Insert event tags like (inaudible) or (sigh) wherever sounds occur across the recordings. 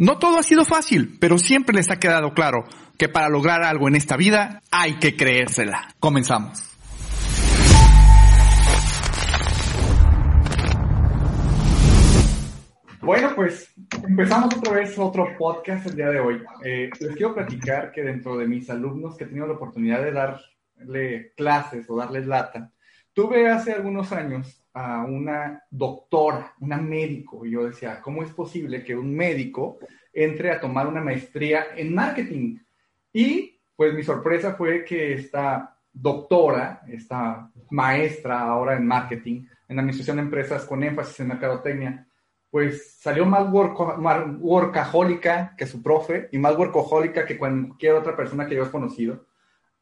No todo ha sido fácil, pero siempre les ha quedado claro que para lograr algo en esta vida hay que creérsela. Comenzamos. Bueno, pues empezamos otra vez otro podcast el día de hoy. Eh, les quiero platicar que dentro de mis alumnos que he tenido la oportunidad de darle clases o darles lata, tuve hace algunos años a una doctora, una médico, y yo decía, ¿cómo es posible que un médico entre a tomar una maestría en marketing? Y pues mi sorpresa fue que esta doctora, esta maestra ahora en marketing, en administración de empresas con énfasis en mercadotecnia, pues salió más, workahólica que su profe y más workahólica que cualquier otra persona que yo he conocido.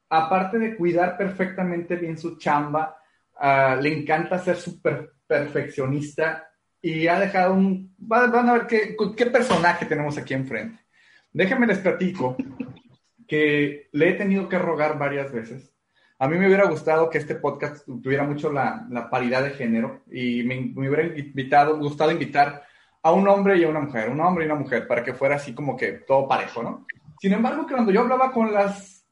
Aparte de cuidar perfectamente bien su chamba, uh, le encanta ser súper perfeccionista y ha dejado un... Van a ver qué, qué personaje tenemos aquí enfrente. Déjenme les platico que le he tenido que rogar varias veces. A mí me hubiera gustado que este podcast tuviera mucho la, la paridad de género y me, me, hubiera invitado, gustado invitar a un hombre y a una mujer, un hombre y una mujer, para que fuera así como que todo parejo, ¿no? Sin embargo, cuando yo hablaba con las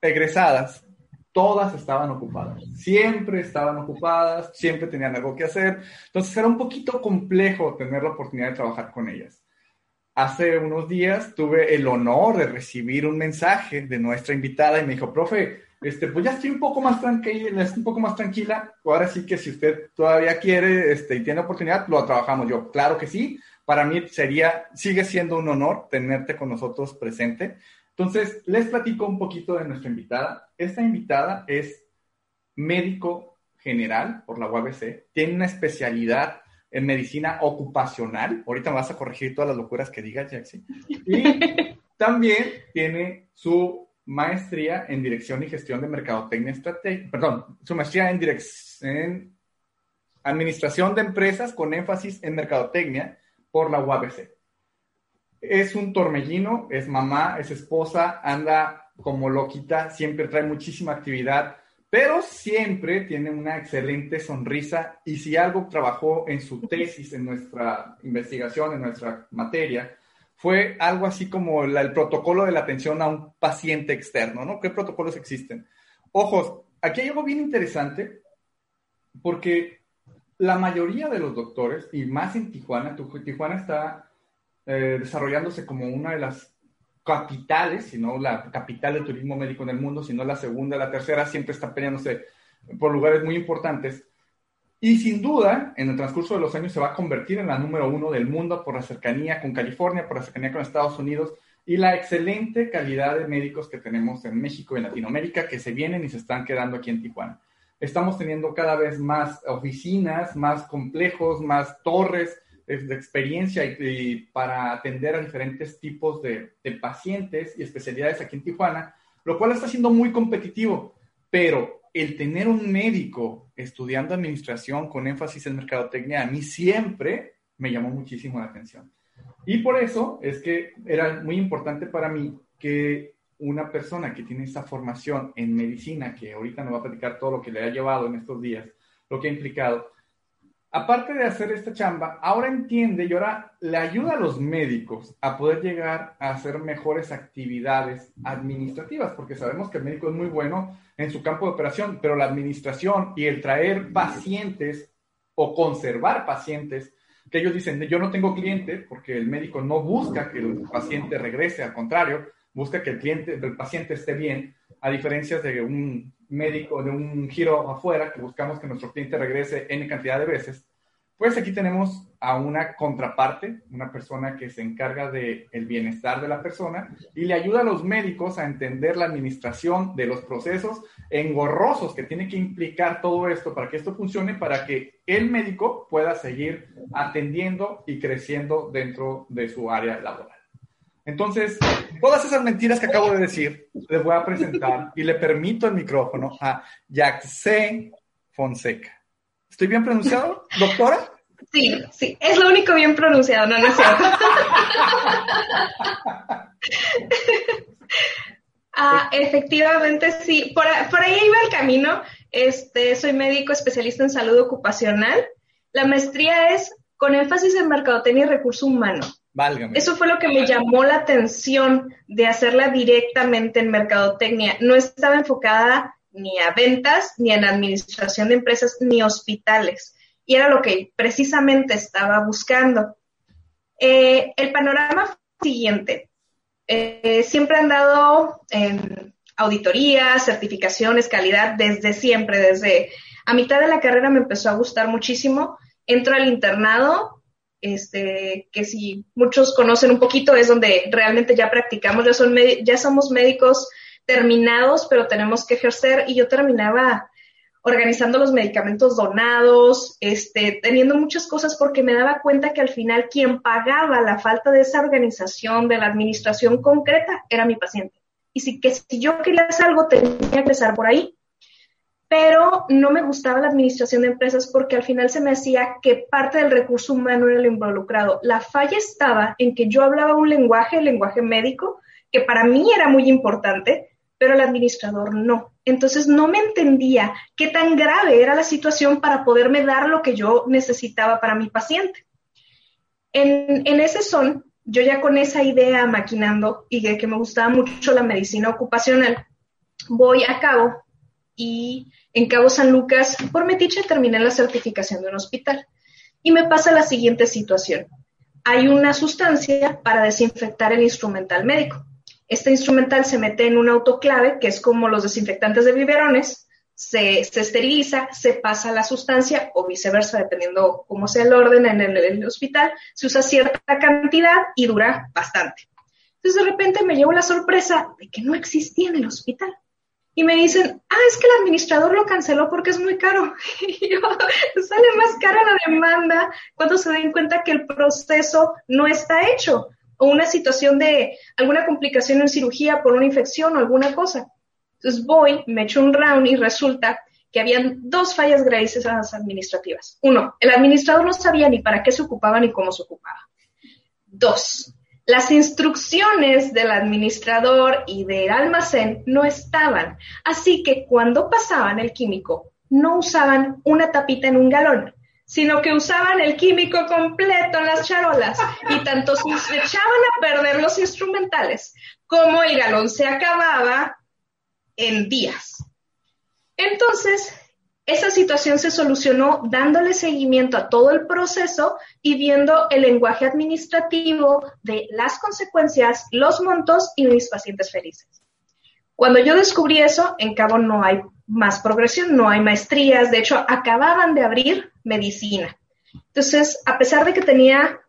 egresadas, todas estaban ocupadas, siempre estaban ocupadas, siempre tenían algo que hacer, entonces era un poquito complejo tener la oportunidad de trabajar con ellas. Hace unos días tuve el honor de recibir un mensaje de nuestra invitada y me dijo, profe, este, pues ya estoy un poco más tranquila, un poco más tranquila, ahora sí que si usted todavía quiere este, y tiene oportunidad, lo trabajamos yo. Claro que sí, para mí sería, sigue siendo un honor tenerte con nosotros presente. Entonces, les platico un poquito de nuestra invitada. Esta invitada es médico general por la UABC, tiene una especialidad en medicina ocupacional. Ahorita me vas a corregir todas las locuras que diga Jackson. Y (laughs) también tiene su maestría en dirección y gestión de mercadotecnia estratégica, perdón, su maestría en, en administración de empresas con énfasis en mercadotecnia por la UABC es un tormellino, es mamá, es esposa, anda como loquita, siempre trae muchísima actividad, pero siempre tiene una excelente sonrisa y si algo trabajó en su tesis, en nuestra investigación, en nuestra materia, fue algo así como el protocolo de la atención a un paciente externo, ¿no? ¿Qué protocolos existen? Ojos, aquí hay algo bien interesante porque la mayoría de los doctores, y más en Tijuana, Tijuana está eh, desarrollándose como una de las capitales, si no la capital del turismo médico en el mundo, sino la segunda, la tercera, siempre está peleándose por lugares muy importantes. Y sin duda, en el transcurso de los años se va a convertir en la número uno del mundo por la cercanía con California, por la cercanía con Estados Unidos y la excelente calidad de médicos que tenemos en México y en Latinoamérica que se vienen y se están quedando aquí en Tijuana. Estamos teniendo cada vez más oficinas, más complejos, más torres, de experiencia y, para atender a diferentes tipos de, pacientes y especialidades aquí en Tijuana, lo cual está siendo muy competitivo, pero el tener un médico estudiando administración con énfasis en mercadotecnia a mí siempre me llamó muchísimo la atención. Y por eso es que era muy importante para mí que una persona que tiene esa formación en medicina, que ahorita nos va a platicar todo lo que le ha llevado en estos días, lo que ha implicado, aparte de hacer esta chamba, ahora entiende y ahora le ayuda a los médicos a poder llegar a hacer mejores actividades administrativas, porque sabemos que el médico es muy bueno en su campo de operación, pero la administración y el traer pacientes o conservar pacientes, que ellos dicen, yo no tengo cliente porque el médico no busca que el paciente regrese, al contrario, busca que el cliente, el paciente esté bien, a diferencia de un médico, de un giro afuera, que buscamos que nuestro cliente regrese en cantidad de veces, pues aquí tenemos a una contraparte, una persona que se encarga del el bienestar de la persona y le ayuda a los médicos a entender la administración de los procesos engorrosos que tiene que implicar todo esto para que esto funcione, para que el médico pueda seguir atendiendo y creciendo dentro de su área laboral. Entonces, todas esas mentiras que acabo de decir, les voy a presentar y le permito el micrófono a Yaxé Fonseca. ¿Estoy bien pronunciado, doctora? Sí, sí, es lo único bien pronunciado, no, no es cierto. (laughs) ah, efectivamente, sí, por, ahí iba el camino. Este, soy médico especialista en salud ocupacional. La maestría es con énfasis en mercadotecnia y recurso humano. Válgame. Eso fue lo que me llamó la atención de hacerla directamente en mercadotecnia. No estaba enfocada ni a ventas, ni en administración de empresas, ni hospitales. Y era lo que precisamente estaba buscando. Eh, el panorama siguiente. Eh, siempre han dado en auditorías, certificaciones, calidad, desde siempre, desde a mitad de la carrera me empezó a gustar muchísimo. Entro al internado, este, que si muchos conocen un poquito, es donde realmente ya practicamos, ya, son, ya somos médicos terminados, pero tenemos que ejercer y yo terminaba organizando los medicamentos donados, este, teniendo muchas cosas porque me daba cuenta que al final quien pagaba la falta de esa organización, de la administración concreta, era mi paciente. Y si, que si yo quería hacer algo, tenía que empezar por ahí. Pero no me gustaba la administración de empresas porque al final se me hacía que parte del recurso humano era lo involucrado. La falla estaba en que yo hablaba un lenguaje, el lenguaje médico, que para mí era muy importante, pero el administrador no. Entonces no me entendía qué tan grave era la situación para poderme dar lo que yo necesitaba para mi paciente. En, ese son, yo ya con esa idea maquinando y de que me gustaba mucho la medicina ocupacional, voy a Cabo y en Cabo San Lucas, por metiche, terminé la certificación de un hospital. Y me pasa la siguiente situación. Hay una sustancia para desinfectar el instrumental médico. Este instrumental se mete en un autoclave, que es como los desinfectantes de biberones, se, esteriliza, se pasa la sustancia o viceversa, dependiendo cómo sea el orden en el, hospital, se usa cierta cantidad y dura bastante. Entonces de repente me llevo la sorpresa de que no existía en el hospital. Y me dicen, ah, es que el administrador lo canceló porque es muy caro. (laughs) Y yo, sale más cara la demanda cuando se den cuenta que el proceso no está hecho o una situación de alguna complicación en cirugía por una infección o alguna cosa. Entonces voy, me echo un round y resulta que habían dos fallas gravísimas administrativas. Uno, el administrador no sabía ni para qué se ocupaba ni cómo se ocupaba. Dos, las instrucciones del administrador y del almacén no estaban, así que cuando pasaban el químico, no usaban una tapita en un galón, sino que usaban el químico completo en las charolas y tanto se echaban a perder los instrumentales como el galón se acababa en días. Entonces, esa situación se solucionó dándole seguimiento a todo el proceso y viendo el lenguaje administrativo de las consecuencias, los montos y mis pacientes felices. Cuando yo descubrí eso, en Cabo no hay más progresión, no hay maestrías, de hecho, acababan de abrir medicina. Entonces, a pesar de que tenía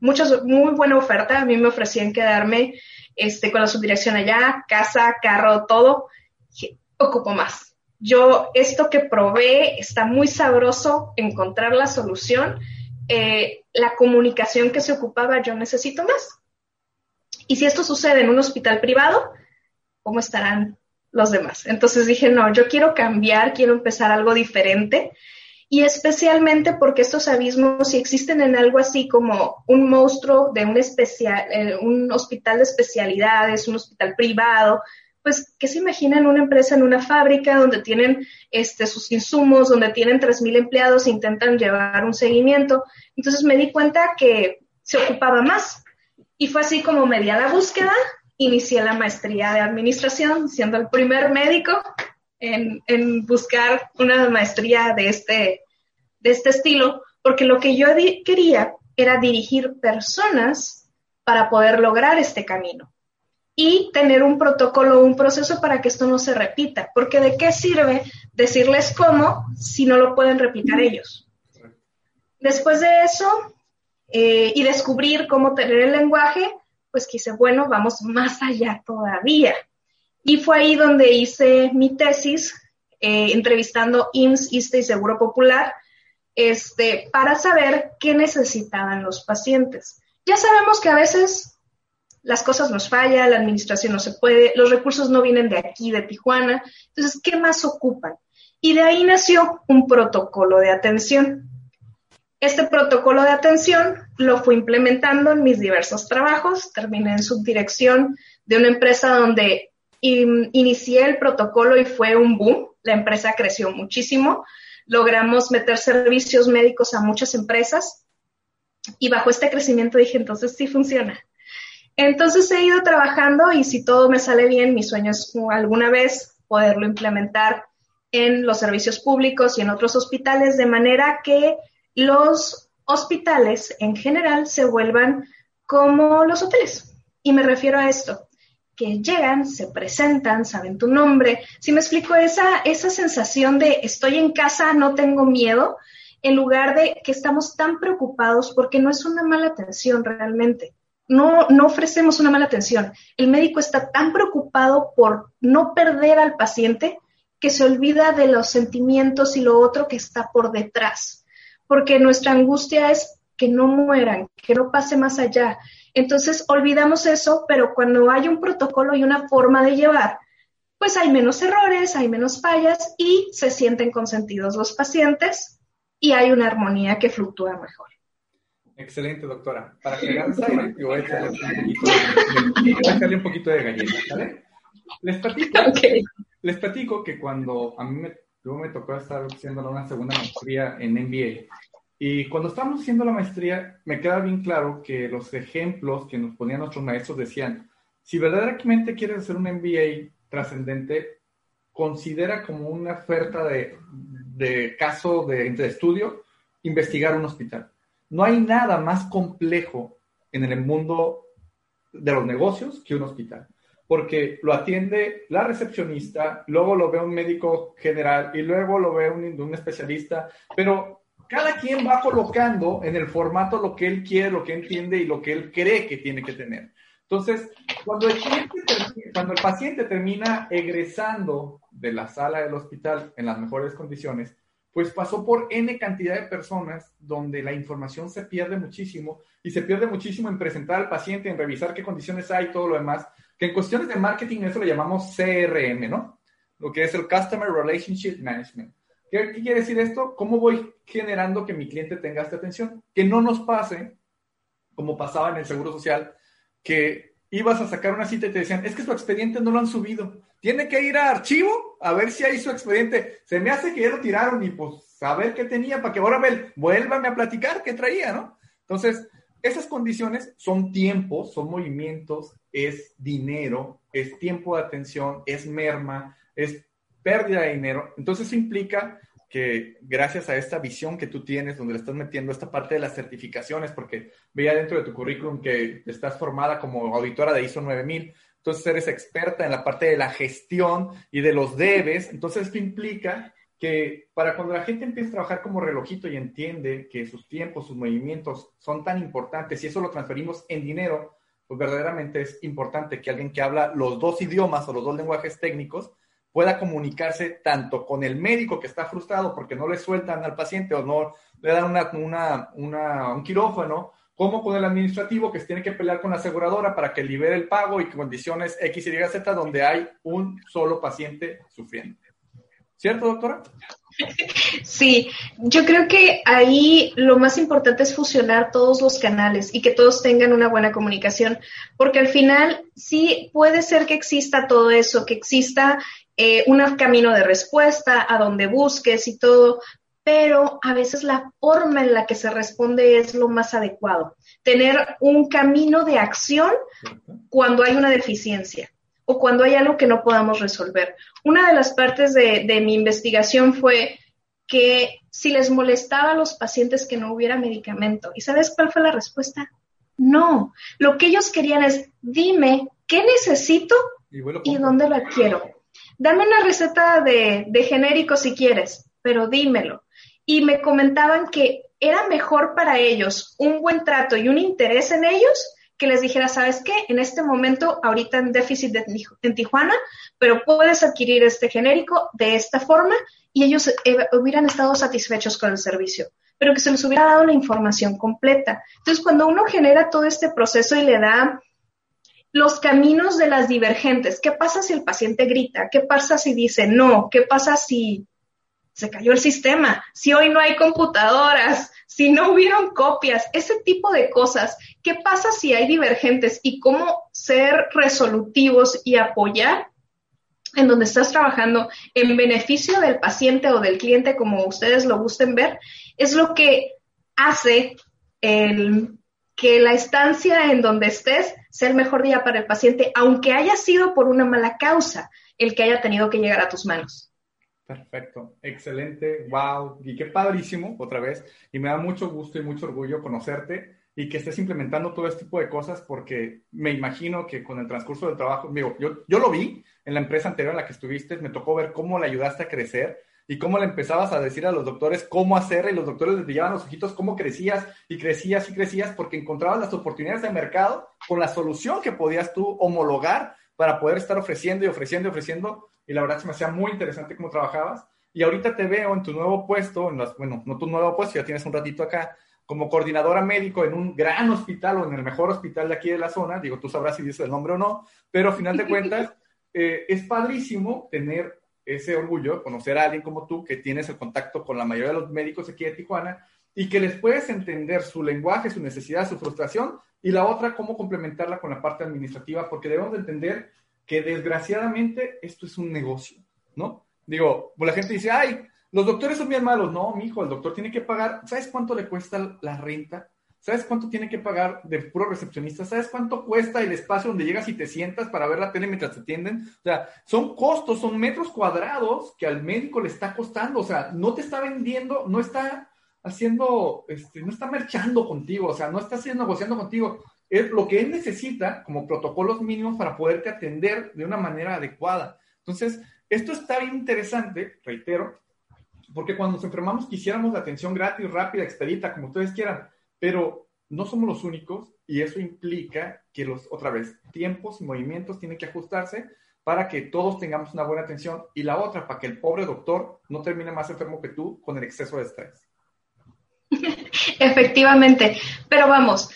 muchas, muy buena oferta, a mí me ofrecían quedarme este, con la subdirección allá, casa, carro, todo, ocupo más. Yo, esto que probé, está muy sabroso encontrar la solución. Eh, la comunicación que se ocupaba, yo necesito más. Y si esto sucede en un hospital privado, ¿cómo estarán los demás? Entonces dije, no, yo quiero cambiar, quiero empezar algo diferente y especialmente porque estos abismos, si existen en algo así como un monstruo de un, especial, eh, un hospital de especialidades, un hospital privado, pues, ¿qué se imaginan una empresa en una fábrica donde tienen este, sus insumos, donde tienen 3.000 empleados e intentan llevar un seguimiento? Entonces me di cuenta que se ocupaba más. Y fue así como me di a la búsqueda, inicié la maestría de administración, siendo el primer médico en, buscar una maestría este, de este estilo, porque lo que yo quería era dirigir personas para poder lograr este camino. Y tener un protocolo, un proceso para que esto no se repita, porque de qué sirve decirles cómo si no lo pueden replicar ellos. Después de eso eh, y descubrir cómo tener el lenguaje, pues quise, bueno, vamos más allá todavía. Y fue ahí donde hice mi tesis, eh, entrevistando IMSS, ISTE y Seguro Popular, este, para saber qué necesitaban los pacientes. Ya sabemos que a veces las cosas nos fallan, la administración no se puede, los recursos no vienen de aquí, de Tijuana. Entonces, ¿qué más ocupan? Y de ahí nació un protocolo de atención. Este protocolo de atención lo fui implementando en mis diversos trabajos. Terminé en subdirección de una empresa donde inicié el protocolo y fue un boom. La empresa creció muchísimo. Logramos meter servicios médicos a muchas empresas. Y bajo este crecimiento dije, entonces sí funciona. Entonces he ido trabajando y si todo me sale bien, mi sueño es alguna vez poderlo implementar en los servicios públicos y en otros hospitales de manera que los hospitales en general se vuelvan como los hoteles. Y me refiero a esto, que llegan, se presentan, saben tu nombre. Si me explico esa, esa sensación de estoy en casa, no tengo miedo, en lugar de que estamos tan preocupados porque no es una mala atención realmente no, ofrecemos una mala atención. El médico está tan preocupado por no perder al paciente que se olvida de los sentimientos y lo otro que está por detrás, porque nuestra angustia es que no mueran, que no pase más allá. Entonces olvidamos eso, pero cuando hay un protocolo y una forma de llevar, pues hay menos errores, hay menos fallas y se sienten consentidos los pacientes y hay una armonía que fluctúa mejor. Excelente, doctora. Para que (laughs) ganes aire, yo voy a echarle un poquito de, galleta, ¿vale? Les platico, les platico que cuando a mí me, me tocó estar haciendo una segunda maestría en MBA, y cuando estábamos haciendo la maestría, me queda bien claro que los ejemplos que nos ponían nuestros maestros decían, si verdaderamente quieres hacer un MBA trascendente, considera como una oferta de, de caso de, de estudio investigar un hospital. No hay nada más complejo en el mundo de los negocios que un hospital, porque lo atiende la recepcionista, luego lo ve un médico general y luego lo ve un, especialista, pero cada quien va colocando en el formato lo que él quiere, lo que entiende y lo que él cree que tiene que tener. Entonces, cuando el paciente termina egresando de la sala del hospital en las mejores condiciones, pues pasó por N cantidad de personas donde la información se pierde muchísimo y se pierde muchísimo en presentar al paciente, en revisar qué condiciones hay todo lo demás, que en cuestiones de marketing eso lo llamamos CRM, ¿no? Lo que es el Customer Relationship Management. ¿Qué, quiere decir esto? ¿Cómo voy generando que mi cliente tenga esta atención? Que no nos pase, como pasaba en el Seguro Social, que ibas a sacar una cita y te decían, es que su expediente no lo han subido. Tiene que ir a archivo a ver si hay su expediente. Se me hace que ya lo tiraron y pues saber qué tenía para que ahora vuélvame a platicar qué traía, ¿no? Entonces, esas condiciones son tiempos, son movimientos, es dinero, es tiempo de atención, es merma, es pérdida de dinero. Entonces, implica que gracias a esta visión que tú tienes, donde le estás metiendo esta parte de las certificaciones, porque veía dentro de tu currículum que estás formada como auditora de ISO 9000, entonces eres experta en la parte de la gestión y de los debes, entonces esto implica que para cuando la gente empieza a trabajar como relojito y entiende que sus tiempos, sus movimientos son tan importantes y eso lo transferimos en dinero, pues verdaderamente es importante que alguien que habla los dos idiomas o los dos lenguajes técnicos pueda comunicarse tanto con el médico que está frustrado porque no le sueltan al paciente o no le dan una, un quirófano, como con el administrativo que tiene que pelear con la aseguradora para que libere el pago y condiciones X, Y, Z donde hay un solo paciente sufriendo. ¿Cierto, doctora? Sí, yo creo que ahí lo más importante es fusionar todos los canales y que todos tengan una buena comunicación, porque al final sí puede ser que exista todo eso, que exista eh, un camino de respuesta a donde busques y todo, pero a veces la forma en la que se responde es lo más adecuado. Tener un camino de acción cuando hay una deficiencia o cuando hay algo que no podamos resolver. Una de las partes de, de mi investigación fue que si les molestaba a los pacientes que no hubiera medicamento. ¿Y sabes cuál fue la respuesta? No, lo que ellos querían es, dime qué necesito y, dónde la quiero. Dame una receta de, de genérico si quieres, pero dímelo. Y me comentaban que era mejor para ellos un buen trato y un interés en ellos que les dijera, ¿sabes qué? En este momento, ahorita en déficit en Tijuana, pero puedes adquirir este genérico de esta forma y ellos eh, hubieran estado satisfechos con el servicio, pero que se les hubiera dado la información completa. Entonces, cuando uno genera todo este proceso y le da los caminos de las divergentes, ¿qué pasa si el paciente grita? ¿Qué pasa si dice no? ¿Qué pasa si se cayó el sistema? Si hoy no hay computadoras, si no hubieron copias, ese tipo de cosas. ¿Qué pasa si hay divergentes y cómo ser resolutivos y apoyar en donde estás trabajando en beneficio del paciente o del cliente, como ustedes lo gusten ver, es lo que hace que la estancia en donde estés sea el mejor día para el paciente, aunque haya sido por una mala causa el que haya tenido que llegar a tus manos. Perfecto, excelente, wow, y qué padrísimo otra vez. Y me da mucho gusto y mucho orgullo conocerte y que estés implementando todo este tipo de cosas porque me imagino que con el transcurso del trabajo, digo, yo, yo lo vi en la empresa anterior en la que estuviste, me tocó ver cómo le ayudaste a crecer y cómo le empezabas a decir a los doctores cómo hacer y los doctores les brillaban los ojitos cómo crecías y crecías y crecías porque encontrabas las oportunidades de mercado con la solución que podías tú homologar para poder estar ofreciendo y ofreciendo y ofreciendo y la verdad se me hacía muy interesante cómo trabajabas. Y ahorita te veo en tu nuevo puesto, en las, bueno, no tu nuevo puesto, ya tienes un ratito acá, como coordinadora médico en un gran hospital o en el mejor hospital de aquí de la zona. Digo, tú sabrás si dices el nombre o no, pero a final de cuentas (laughs) eh, es padrísimo tener ese orgullo, conocer a alguien como tú que tienes el contacto con la mayoría de los médicos aquí de Tijuana y que les puedes entender su lenguaje, su necesidad, su frustración y la otra, cómo complementarla con la parte administrativa, porque debemos de entender que desgraciadamente esto es un negocio, ¿no? Digo, pues la gente dice, ay, los doctores son bien malos. No, mi hijo, el doctor tiene que pagar, ¿sabes cuánto le cuesta la renta? ¿Sabes cuánto tiene que pagar de puro recepcionista? ¿Sabes cuánto cuesta el espacio donde llegas y te sientas para ver la tele mientras te atienden? O sea, son costos, son metros cuadrados que al médico le está costando. O sea, no te está vendiendo, no está haciendo, este, no está merchando contigo, o sea, no está haciendo negociando contigo es lo que él necesita como protocolos mínimos para poderte atender de una manera adecuada. Entonces, esto está bien interesante, reitero, porque cuando nos enfermamos quisiéramos la atención gratis, rápida, expedita, como ustedes quieran, pero no somos los únicos y eso implica que los, otra vez, tiempos y movimientos tienen que ajustarse para que todos tengamos una buena atención y la otra, para que el pobre doctor no termine más enfermo que tú con el exceso de estrés. (laughs) Efectivamente, pero vamos,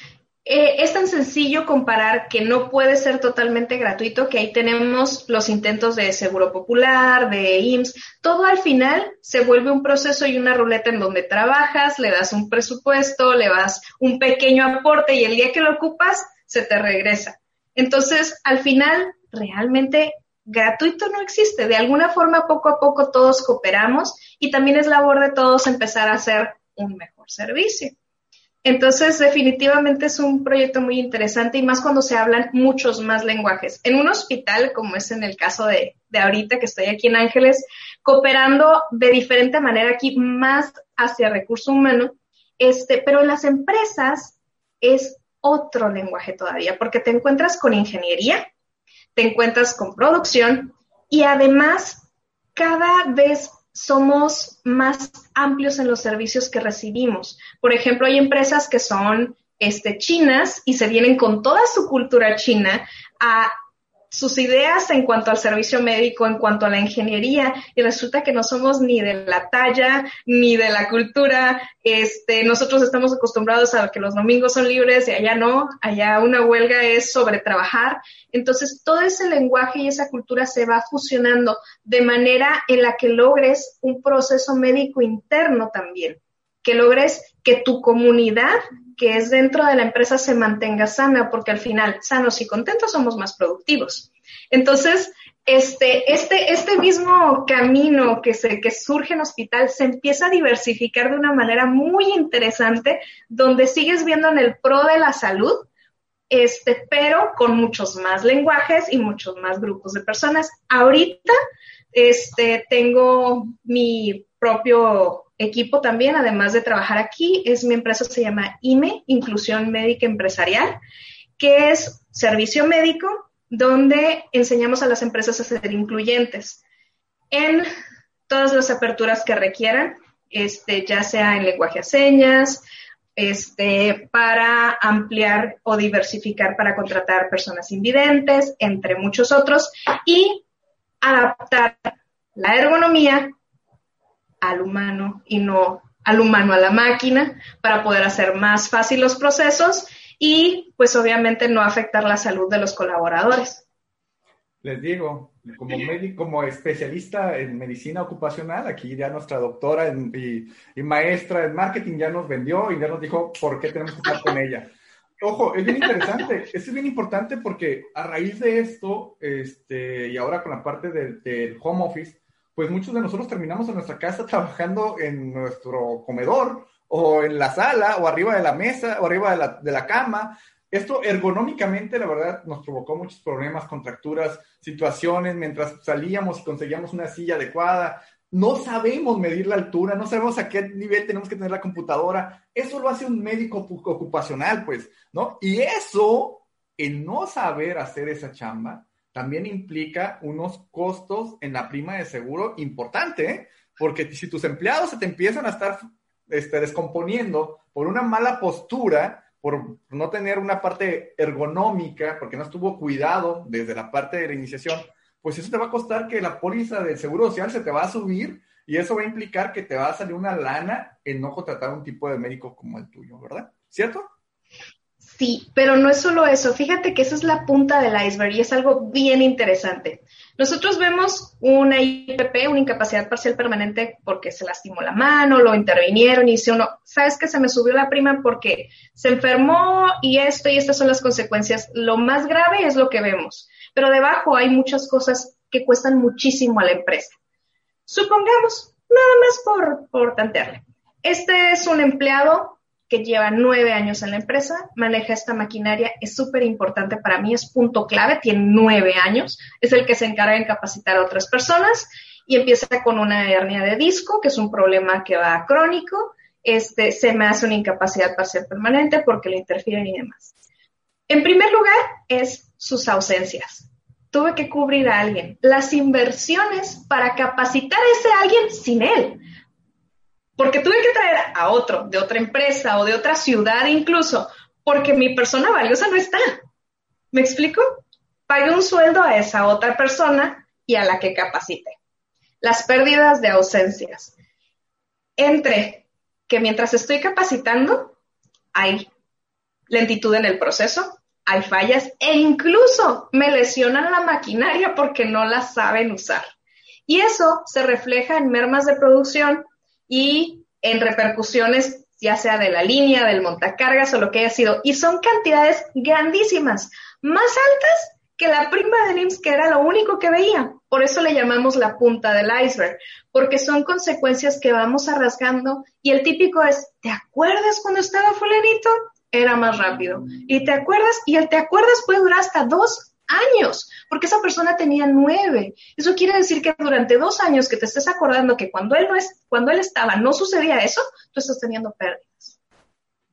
eh, es tan sencillo comparar que no puede ser totalmente gratuito, que ahí tenemos los intentos de Seguro Popular, de IMSS, todo al final se vuelve un proceso y una ruleta en donde trabajas, le das un presupuesto, le das un pequeño aporte y el día que lo ocupas se te regresa. Entonces, al final, realmente gratuito no existe. De alguna forma, poco a poco todos cooperamos y también es labor de todos empezar a hacer un mejor servicio. Entonces, definitivamente es un proyecto muy interesante y más cuando se hablan muchos más lenguajes. En un hospital, como es en el caso de, ahorita que estoy aquí en Ángeles, cooperando de diferente manera aquí, más hacia recurso humano, este, pero en las empresas es otro lenguaje todavía, porque te encuentras con ingeniería, te encuentras con producción y además cada vez somos más amplios en los servicios que recibimos. Por ejemplo, hay empresas que son este, chinas y se vienen con toda su cultura china a sus ideas en cuanto al servicio médico, en cuanto a la ingeniería, y resulta que no somos ni de la talla, ni de la cultura. Este, nosotros estamos acostumbrados a que los domingos son libres y allá no, allá una huelga es sobre trabajar. Entonces, todo ese lenguaje y esa cultura se va fusionando de manera en la que logres un proceso médico interno también, que logres que tu comunidad que es dentro de la empresa se mantenga sana, porque al final, sanos y contentos somos más productivos. Entonces, este, este, este mismo camino que, se, que surge en hospital se empieza a diversificar de una manera muy interesante, donde sigues viendo en el pro de la salud, este, pero con muchos más lenguajes y muchos más grupos de personas. Ahorita este, tengo mi propio equipo también, además de trabajar aquí, es mi empresa se llama IME, Inclusión Médica Empresarial, que es servicio médico donde enseñamos a las empresas a ser incluyentes en todas las aperturas que requieran, este, ya sea en lenguaje a señas, este, para ampliar o diversificar para contratar personas invidentes, entre muchos otros, y adaptar la ergonomía al humano y no al humano a la máquina para poder hacer más fácil los procesos y pues obviamente no afectar la salud de los colaboradores. Les digo, como médico, como especialista en medicina ocupacional, aquí ya nuestra doctora y, y, maestra en marketing ya nos vendió y ya nos dijo por qué tenemos que estar con ella. Ojo, es bien interesante, (laughs) es bien importante porque a raíz de esto, este, y ahora con la parte del, home office, pues muchos de nosotros terminamos en nuestra casa (laughs) trabajando en nuestro comedor o en la sala o arriba de la mesa o arriba de la, de la cama esto ergonómicamente, la verdad, nos provocó muchos problemas, contracturas, situaciones mientras salíamos y conseguíamos una silla adecuada. No sabemos medir la altura, no sabemos a qué nivel tenemos que tener la computadora. Eso lo hace un médico ocupacional, pues, ¿no? Y eso, el no saber hacer esa chamba, también implica unos costos en la prima de seguro importante, ¿eh? porque si tus empleados se te empiezan a estar este, descomponiendo por una mala postura, por no tener una parte ergonómica, porque no estuvo cuidado desde la parte de la iniciación, pues eso te va a costar que la póliza del Seguro Social se te va a subir y eso va a implicar que te va a salir una lana en no contratar un tipo de médico como el tuyo, ¿verdad? ¿Cierto? Sí, pero no es solo eso. Fíjate que esa es la punta del iceberg y es algo bien interesante. Nosotros vemos una IPP, una incapacidad parcial permanente, porque se lastimó la mano, lo intervinieron y dice uno, ¿sabes que se me subió la prima porque se enfermó y esto y estas son las consecuencias? Lo más grave es lo que vemos, pero debajo hay muchas cosas que cuestan muchísimo a la empresa. Supongamos, nada más por, por tantearle. Este es un empleado que lleva nueve años en la empresa, maneja esta maquinaria, es súper importante para mí, es punto clave, tiene nueve años, es el que se encarga de capacitar a otras personas y empieza con una hernia de disco, que es un problema que va crónico, este, se me hace una incapacidad parcial permanente porque le interfieren y demás. En primer lugar, es sus ausencias. Tuve que cubrir a alguien. Las inversiones para capacitar a ese alguien sin él porque tuve que traer a otro de otra empresa o de otra ciudad incluso, porque mi persona valiosa no está. ¿Me explico? Pague un sueldo a esa otra persona y a la que capacite. Las pérdidas de ausencias. Entre que mientras estoy capacitando, hay lentitud en el proceso, hay fallas e incluso me lesionan la maquinaria porque no la saben usar. Y eso se refleja en mermas de producción y en repercusiones ya sea de la línea, del montacargas o lo que haya sido. Y son cantidades grandísimas, más altas que la prima de IMSS, que era lo único que veía. Por eso le llamamos la punta del iceberg, porque son consecuencias que vamos arrasgando y el típico es, ¿te acuerdas cuando estaba fulanito? Era más rápido. Y te acuerdas, y el te acuerdas puede durar hasta dos años, porque esa persona tenía nueve. Eso quiere decir que durante dos años que te estés acordando que cuando él no es, cuando él estaba, no sucedía eso, tú estás teniendo pérdidas.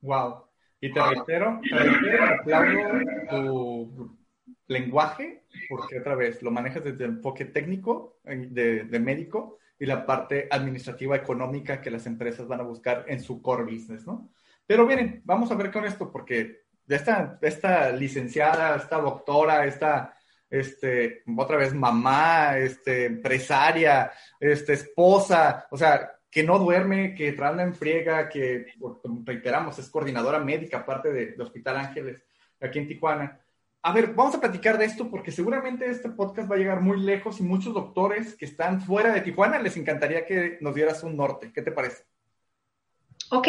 Wow. Y te reitero, te reitero, aplaudo tu lenguaje, porque otra vez lo manejas desde el enfoque técnico de, de médico y la parte administrativa económica que las empresas van a buscar en su core business, ¿no? Pero miren, vamos a ver con esto, porque de esta, esta licenciada, esta doctora, esta, este, otra vez mamá, este, empresaria, este, esposa, o sea, que no duerme, que tranda en friega, que, reiteramos, es coordinadora médica, aparte de, Hospital Ángeles, aquí en Tijuana. A ver, vamos a platicar de esto porque seguramente este podcast va a llegar muy lejos y muchos doctores que están fuera de Tijuana les encantaría que nos dieras un norte. ¿Qué te parece? Ok.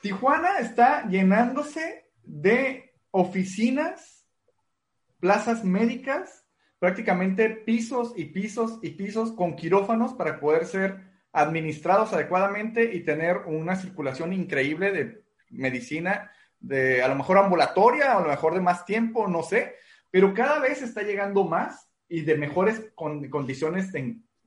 Tijuana está llenándose de oficinas, plazas médicas, prácticamente pisos y pisos y pisos con quirófanos para poder ser administrados adecuadamente y tener una circulación increíble de medicina, de a lo mejor ambulatoria, a lo mejor de más tiempo, no sé, pero cada vez está llegando más y de mejores condiciones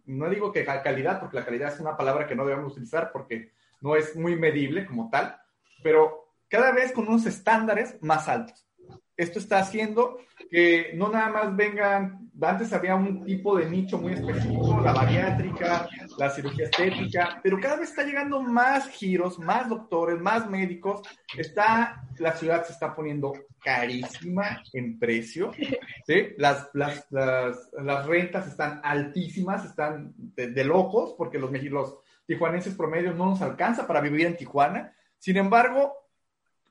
no digo que calidad, porque la calidad es una palabra que no debemos utilizar porque no es muy medible como tal, pero cada vez con unos estándares más altos. Esto está haciendo que no nada más vengan, antes había un tipo de nicho muy específico, la bariátrica, la cirugía estética, pero cada vez está llegando más giros, más doctores, más médicos. Está, la ciudad se está poniendo carísima en precio, ¿sí? las, las, las, rentas están altísimas, están de, locos, porque los, los tijuanenses promedios no nos alcanza para vivir en Tijuana. Sin embargo,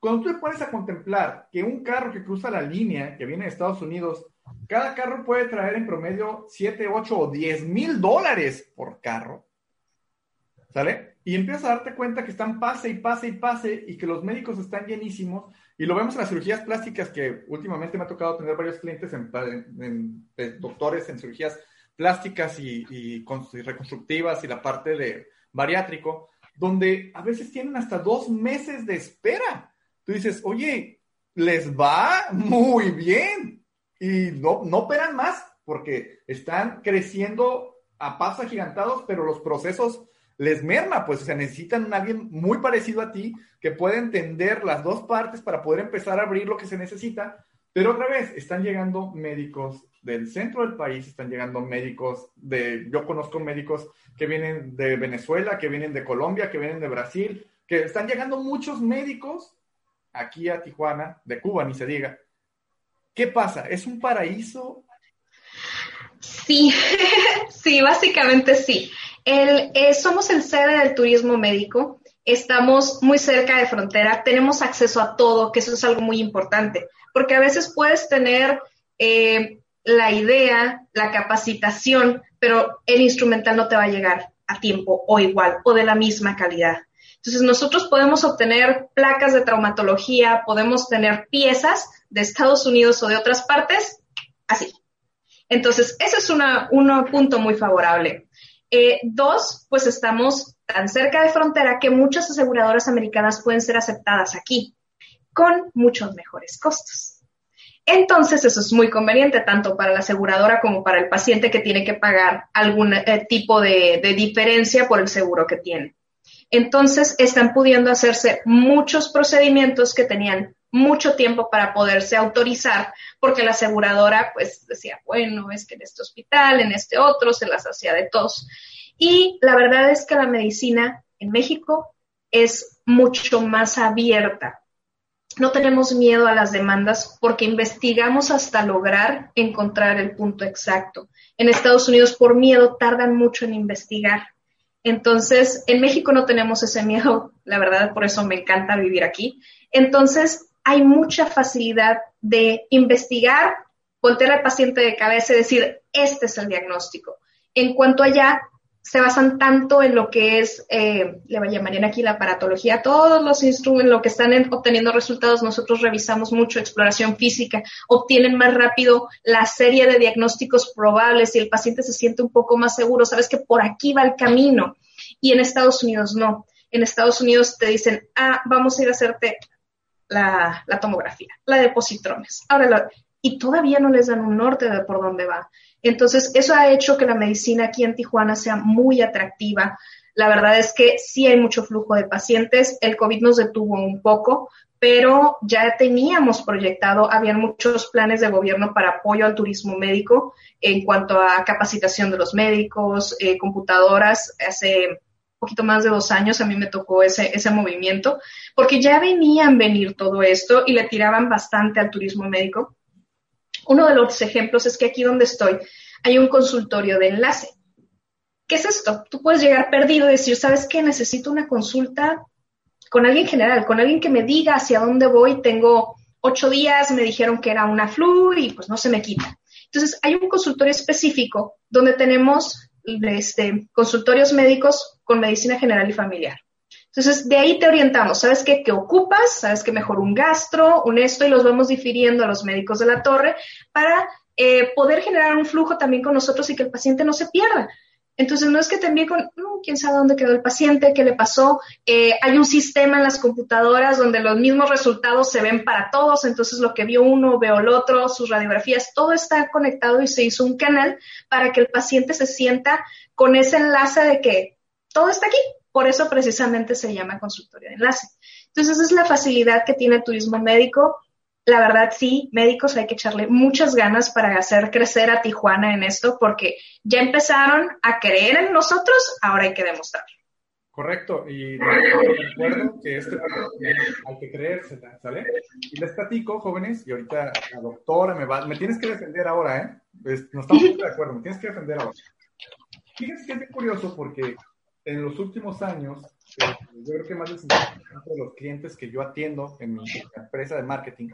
cuando tú te pones a contemplar que un carro que cruza la línea, que viene de Estados Unidos, cada carro puede traer en promedio 7, 8 o 10 mil dólares por carro, ¿sale? Y empiezas a darte cuenta que están pase y pase y pase y que los médicos están llenísimos. Y lo vemos en las cirugías plásticas, que últimamente me ha tocado tener varios clientes, en, doctores en cirugías plásticas y, y reconstructivas y la parte de bariátrico, donde a veces tienen hasta dos meses de espera tú dices, oye, les va muy bien y no, no operan más porque están creciendo a pasos agigantados, pero los procesos les merma, pues, o sea, necesitan a alguien muy parecido a ti que pueda entender las dos partes para poder empezar a abrir lo que se necesita. Pero otra vez, están llegando médicos del centro del país, están llegando médicos de, yo conozco médicos que vienen de Venezuela, que vienen de Colombia, que vienen de Brasil, que están llegando muchos médicos aquí a Tijuana, de Cuba ni se diga. ¿Qué pasa? ¿Es un paraíso? Sí, (laughs) sí, básicamente sí. Eh, somos el sede del turismo médico, estamos muy cerca de frontera, tenemos acceso a todo, que eso es algo muy importante, porque a veces puedes tener eh, la idea, la capacitación, pero el instrumental no te va a llegar a tiempo o igual o de la misma calidad. Entonces, nosotros podemos obtener placas de traumatología, podemos tener piezas de Estados Unidos o de otras partes, así. Entonces, ese es un punto muy favorable. Eh, dos, pues estamos tan cerca de frontera que muchas aseguradoras americanas pueden ser aceptadas aquí, con muchos mejores costos. Entonces, eso es muy conveniente tanto para la aseguradora como para el paciente que tiene que pagar algún eh, tipo de diferencia por el seguro que tiene. Entonces, están pudiendo hacerse muchos procedimientos que tenían mucho tiempo para poderse autorizar, porque la aseguradora pues decía, bueno, es que en este hospital, en este otro, se las hacía de tos. Y la verdad es que la medicina en México es mucho más abierta. No tenemos miedo a las demandas porque investigamos hasta lograr encontrar el punto exacto. En Estados Unidos, por miedo, tardan mucho en investigar. Entonces, en México no tenemos ese miedo, la verdad, por eso me encanta vivir aquí. Entonces, hay mucha facilidad de investigar, voltear al paciente de cabeza y decir, este es el diagnóstico. En cuanto allá, se basan tanto en lo que es, eh, le llamarían aquí la aparatología, todos los instrumentos, lo que están obteniendo resultados, nosotros revisamos mucho exploración física, obtienen más rápido la serie de diagnósticos probables y el paciente se siente un poco más seguro, sabes que por aquí va el camino. Y en Estados Unidos no. En Estados Unidos te dicen, ah, vamos a ir a hacerte la, tomografía, la de positrones. Ahora, y todavía no les dan un norte de por dónde va. Entonces, eso ha hecho que la medicina aquí en Tijuana sea muy atractiva. La verdad es que sí hay mucho flujo de pacientes. El COVID nos detuvo un poco, pero ya teníamos proyectado, habían muchos planes de gobierno para apoyo al turismo médico en cuanto a capacitación de los médicos, eh, computadoras. Hace un poquito más de dos años a mí me tocó ese, ese movimiento, porque ya venían venir todo esto y le tiraban bastante al turismo médico. Uno de los ejemplos es que aquí donde estoy hay un consultorio de enlace. ¿Qué es esto? Tú puedes llegar perdido y decir, ¿sabes qué? Necesito una consulta con alguien general, con alguien que me diga hacia dónde voy. Tengo ocho días, me dijeron que era una flu y pues no se me quita. Entonces, hay un consultorio específico donde tenemos este, consultorios médicos con medicina general y familiar. Entonces, de ahí te orientamos. ¿Sabes qué? ¿Qué ocupas? ¿Sabes que mejor un gastro, un esto? Y los vamos difiriendo a los médicos de la torre para eh, poder generar un flujo también con nosotros y que el paciente no se pierda. Entonces, no es que te envíe con, mm, quién sabe dónde quedó el paciente, qué le pasó. Eh, hay un sistema en las computadoras donde los mismos resultados se ven para todos, entonces lo que vio uno, veo el otro, sus radiografías, todo está conectado y se hizo un canal para que el paciente se sienta con ese enlace de que todo está aquí. Por eso precisamente se llama consultorio de enlace. Entonces, esa es la facilidad que tiene el turismo médico la verdad sí, médicos hay que echarle muchas ganas para hacer crecer a Tijuana en esto, porque ya empezaron a creer en nosotros, ahora hay que demostrar. Correcto, y recuerdo que este hay que creérsela, ¿sale? Y les platico, jóvenes, y ahorita la doctora me va, me tienes que defender ahora, ¿eh? No estamos de acuerdo, me tienes que defender ahora. Fíjense que es curioso porque en los últimos años, eh, yo creo que más del 50% de los clientes que yo atiendo en mi empresa de marketing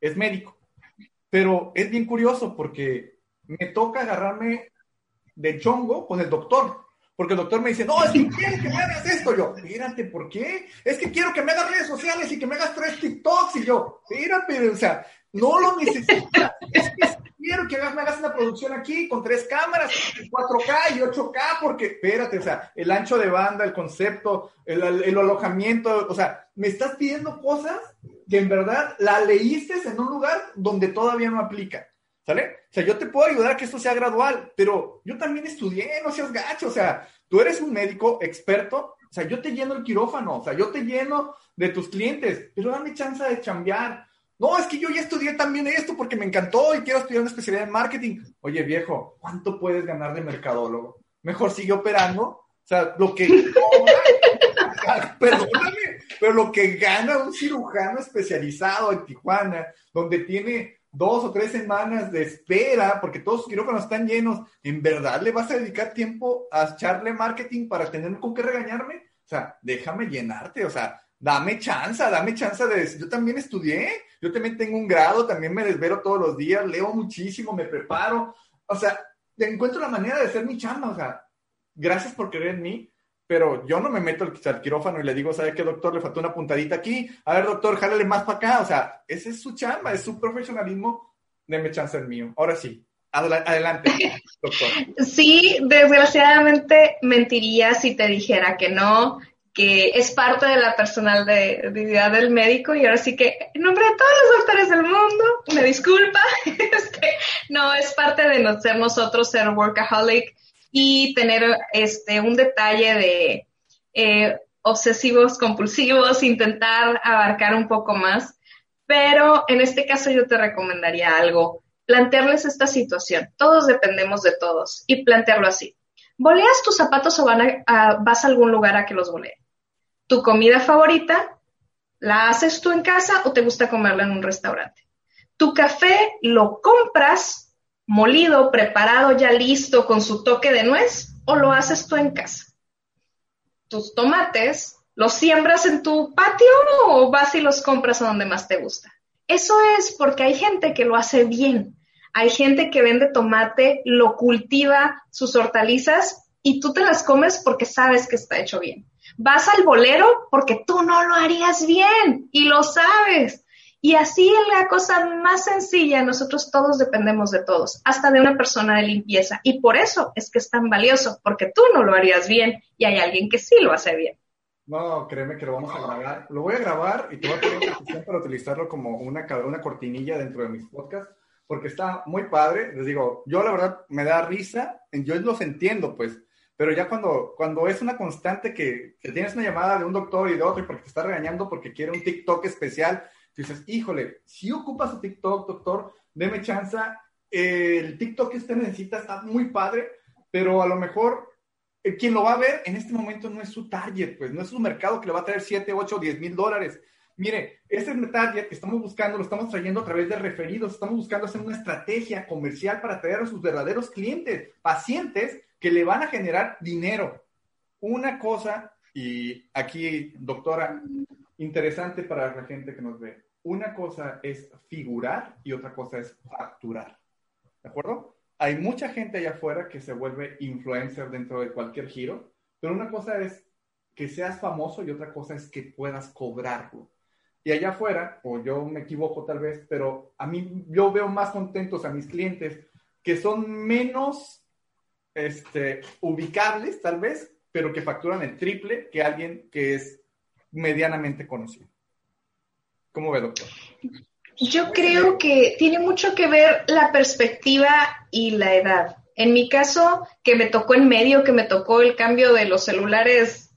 es médico. Pero es bien curioso porque me toca agarrarme de chongo con el doctor. Porque el doctor me dice, no, es que quiero que me hagas esto. Yo, espérate, ¿por qué? Es que quiero que me hagas redes sociales y que me hagas tres TikToks. Y yo, espérate, o sea, no lo necesitas. Es que quiero que me hagas una producción aquí con tres cámaras, 4K y 8K, porque espérate, o sea, el ancho de banda, el concepto, el, el alojamiento, o sea, me estás pidiendo cosas que en verdad la leíste en un lugar donde todavía no aplica. ¿Sale? O sea, yo te puedo ayudar a que esto sea gradual, pero yo también estudié, no seas gacho, o sea, tú eres un médico experto, o sea, yo te lleno el quirófano, o sea, yo te lleno de tus clientes, pero dame chance de chambear. No, es que yo ya estudié también esto porque me encantó y quiero estudiar una especialidad en marketing. Oye, viejo, ¿cuánto puedes ganar de mercadólogo? Mejor sigue operando. O sea, lo que (laughs) perdóname, pero lo que gana un cirujano especializado en Tijuana, donde tiene dos o tres semanas de espera, porque todos sus quirófanos están llenos, ¿en verdad le vas a dedicar tiempo a echarle marketing para tener con qué regañarme? O sea, déjame llenarte, o sea, dame chance, dame chance de decir, yo también estudié, yo también tengo un grado, también me desvelo todos los días, leo muchísimo, me preparo, o sea, encuentro la manera de hacer mi chamba, o sea, gracias por creer en mí, pero yo no me meto al, quirófano y le digo, ¿sabe qué, doctor? Le faltó una puntadita aquí. A ver, doctor, jálale más para acá. O sea, ese es su chamba, es su profesionalismo. Deme chance el mío. Ahora sí, adelante, doctor. (laughs) Sí, desgraciadamente mentiría si te dijera que no, que es parte de la personalidad del médico y ahora sí que, en nombre de todos los doctores del mundo, me disculpa, (laughs) este, no, es parte de ser nosotros, ser workaholic y tener este, un detalle de eh, obsesivos compulsivos, intentar abarcar un poco más. Pero en este caso yo te recomendaría algo, plantearles esta situación. Todos dependemos de todos y plantearlo así. ¿Boleas tus zapatos o vas a algún lugar a que los boleen? ¿Tu comida favorita la haces tú en casa o te gusta comerla en un restaurante? ¿Tu café lo compras molido, preparado, ya listo con su toque de nuez o lo haces tú en casa? Tus tomates, ¿los siembras en tu patio o vas y los compras a donde más te gusta? Eso es porque hay gente que lo hace bien. Hay gente que vende tomate, lo cultiva, sus hortalizas y tú te las comes porque sabes que está hecho bien. Vas al bolero porque tú no lo harías bien y lo sabes. Y así es la cosa más sencilla, nosotros todos dependemos de todos, hasta de una persona de limpieza. Y por eso es que es tan valioso, porque tú no lo harías bien y hay alguien que sí lo hace bien. No, créeme que lo vamos a grabar. Lo voy a grabar y te voy a pedir una para utilizarlo como una, una cortinilla dentro de mis podcasts, porque está muy padre. Les digo, yo la verdad me da risa, yo los entiendo, pues, pero ya cuando, cuando es una constante que, que tienes una llamada de un doctor y de otro y porque te está regañando porque quiere un TikTok especial dices, híjole, si ocupas un TikTok, doctor, deme chance. el TikTok que usted necesita está muy padre, pero a lo mejor eh, quien lo va a ver en este momento no es su target, pues no es un mercado que le va a traer 7, 8, 10 mil dólares. Mire, ese target que estamos buscando lo estamos trayendo a través de referidos, estamos buscando hacer una estrategia comercial para traer a sus verdaderos clientes, pacientes que le van a generar dinero. Una cosa, y aquí, doctora, interesante para la gente que nos ve. Una cosa es figurar y otra cosa es facturar. ¿De acuerdo? Hay mucha gente allá afuera que se vuelve influencer dentro de cualquier giro, pero una cosa es que seas famoso y otra cosa es que puedas cobrarlo. Y allá afuera, o yo me equivoco tal vez, pero a mí yo veo más contentos a mis clientes que son menos este, ubicables, tal vez, pero que facturan el triple que alguien que es medianamente conocido. ¿Cómo ve, doctor? Yo creo que tiene mucho que ver la perspectiva y la edad. En mi caso, que me tocó en medio, que me tocó el cambio de los celulares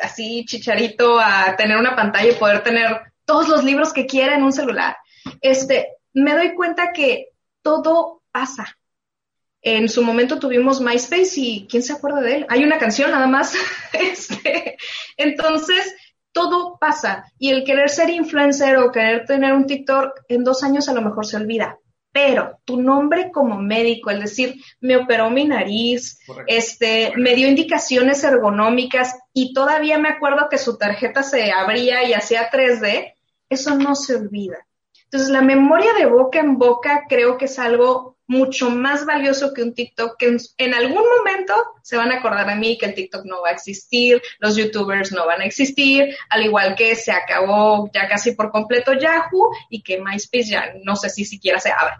así chicharito a tener una pantalla y poder tener todos los libros que quiera en un celular. Este, me doy cuenta que todo pasa. En su momento tuvimos MySpace y ¿quién se acuerda de él? Hay una canción nada más. (laughs) este, entonces, todo pasa. Y el querer ser influencer o querer tener un TikTok en dos años a lo mejor se olvida pero tu nombre como médico, es decir, me operó mi nariz, este, me dio indicaciones ergonómicas y todavía me acuerdo que su tarjeta se abría y hacía 3D, eso no se olvida. Entonces, la memoria de boca en boca creo que es algo mucho más valioso que un TikTok, que en, algún momento se van a acordar a mí que el TikTok no va a existir, los youtubers no van a existir, al igual que se acabó ya casi por completo Yahoo y que MySpace ya no sé si siquiera se abre.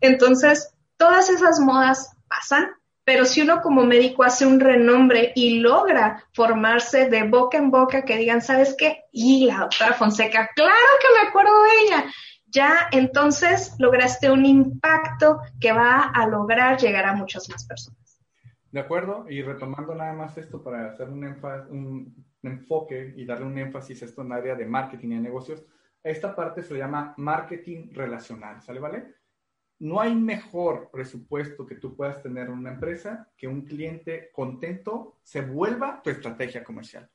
Entonces, todas esas modas pasan, pero si uno como médico hace un renombre y logra formarse de boca en boca, que digan, ¿sabes qué? Y la doctora Fonseca, claro que me acuerdo de ella. Ya entonces lograste un impacto que va a lograr llegar a muchas más personas. De acuerdo, y retomando nada más esto para hacer un, un enfoque y darle un énfasis a esto en área de marketing y negocios, esta parte se llama marketing relacional, ¿sale? ¿Vale? no hay mejor presupuesto que tú puedas tener en una empresa que un cliente contento se vuelva tu estrategia comercial.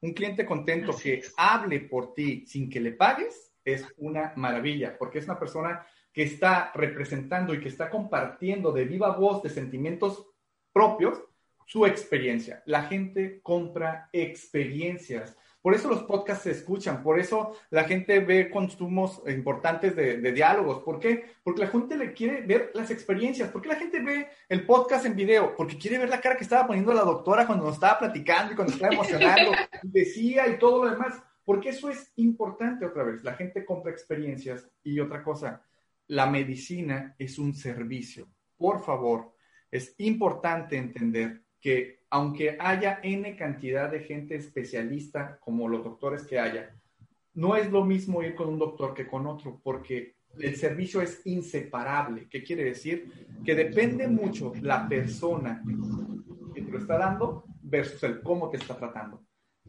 Un cliente contento que hable por ti sin que le pagues es una maravilla, porque es una persona que está representando y que está compartiendo de viva voz, de sentimientos propios, su experiencia. La gente compra experiencias. Por eso los podcasts se escuchan, por eso la gente ve consumos importantes de, diálogos. ¿Por qué? Porque la gente le quiere ver las experiencias. ¿Por qué la gente ve el podcast en video? Porque quiere ver la cara que estaba poniendo la doctora cuando nos estaba platicando y cuando estaba emocionando, decía y todo lo demás. Porque eso es importante otra vez. La gente compra experiencias y otra cosa, la medicina es un servicio. Por favor, es importante entender que aunque haya N cantidad de gente especialista como los doctores que haya, no es lo mismo ir con un doctor que con otro, porque el servicio es inseparable. ¿Qué quiere decir? Que depende mucho la persona que te lo está dando versus el cómo te está tratando.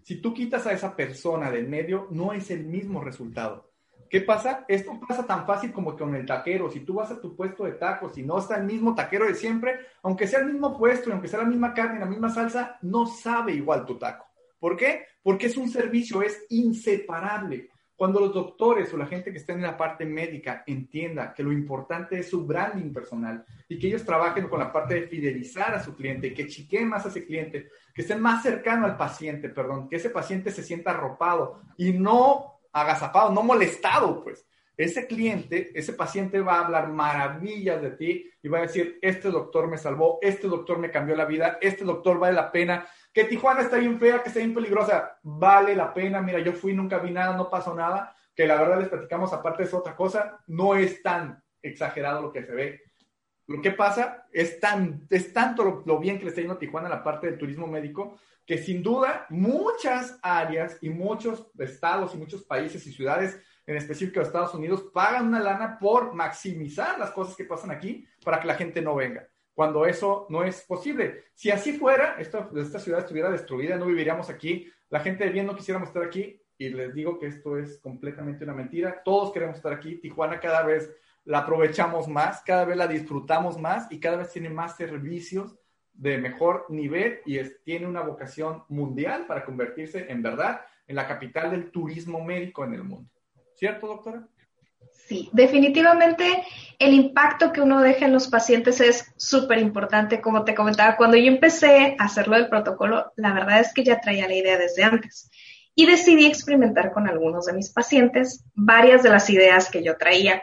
Si tú quitas a esa persona del medio, no es el mismo resultado. ¿Qué pasa? Esto pasa tan fácil como con el taquero. Si tú vas a tu puesto de tacos y no está el mismo taquero de siempre, aunque sea el mismo puesto y aunque sea la misma carne, la misma salsa, no sabe igual tu taco. ¿Por qué? Porque es un servicio, es inseparable. Cuando los doctores o la gente que está en la parte médica entienda que lo importante es su branding personal y que ellos trabajen con la parte de fidelizar a su cliente, que chiquen más a ese cliente, que estén más cercano al paciente, perdón, que ese paciente se sienta arropado y no agazapado, no molestado, pues. Ese cliente, ese paciente va a hablar maravillas de ti y va a decir, este doctor me salvó, este doctor me cambió la vida, este doctor vale la pena, que Tijuana está bien fea, que está bien peligrosa, vale la pena, mira, yo fui, nunca vi nada, no pasó nada, que la verdad les platicamos, aparte es otra cosa, no es tan exagerado lo que se ve. Lo que pasa es, tan, es tanto lo, lo bien que le está yendo a Tijuana en la parte del turismo médico que sin duda muchas áreas y muchos estados y muchos países y ciudades, en específico de Estados Unidos, pagan una lana por maximizar las cosas que pasan aquí para que la gente no venga, cuando eso no es posible. Si así fuera, esta, esta ciudad estuviera destruida, no viviríamos aquí, la gente bien no quisiéramos estar aquí, y les digo que esto es completamente una mentira, todos queremos estar aquí, Tijuana cada vez la aprovechamos más, cada vez la disfrutamos más y cada vez tiene más servicios de mejor nivel y tiene una vocación mundial para convertirse en verdad en la capital del turismo médico en el mundo. ¿Cierto, doctora? Sí, definitivamente el impacto que uno deja en los pacientes es súper importante. Como te comentaba, cuando yo empecé a hacerlo del protocolo, la verdad es que ya traía la idea desde antes y decidí experimentar con algunos de mis pacientes varias de las ideas que yo traía.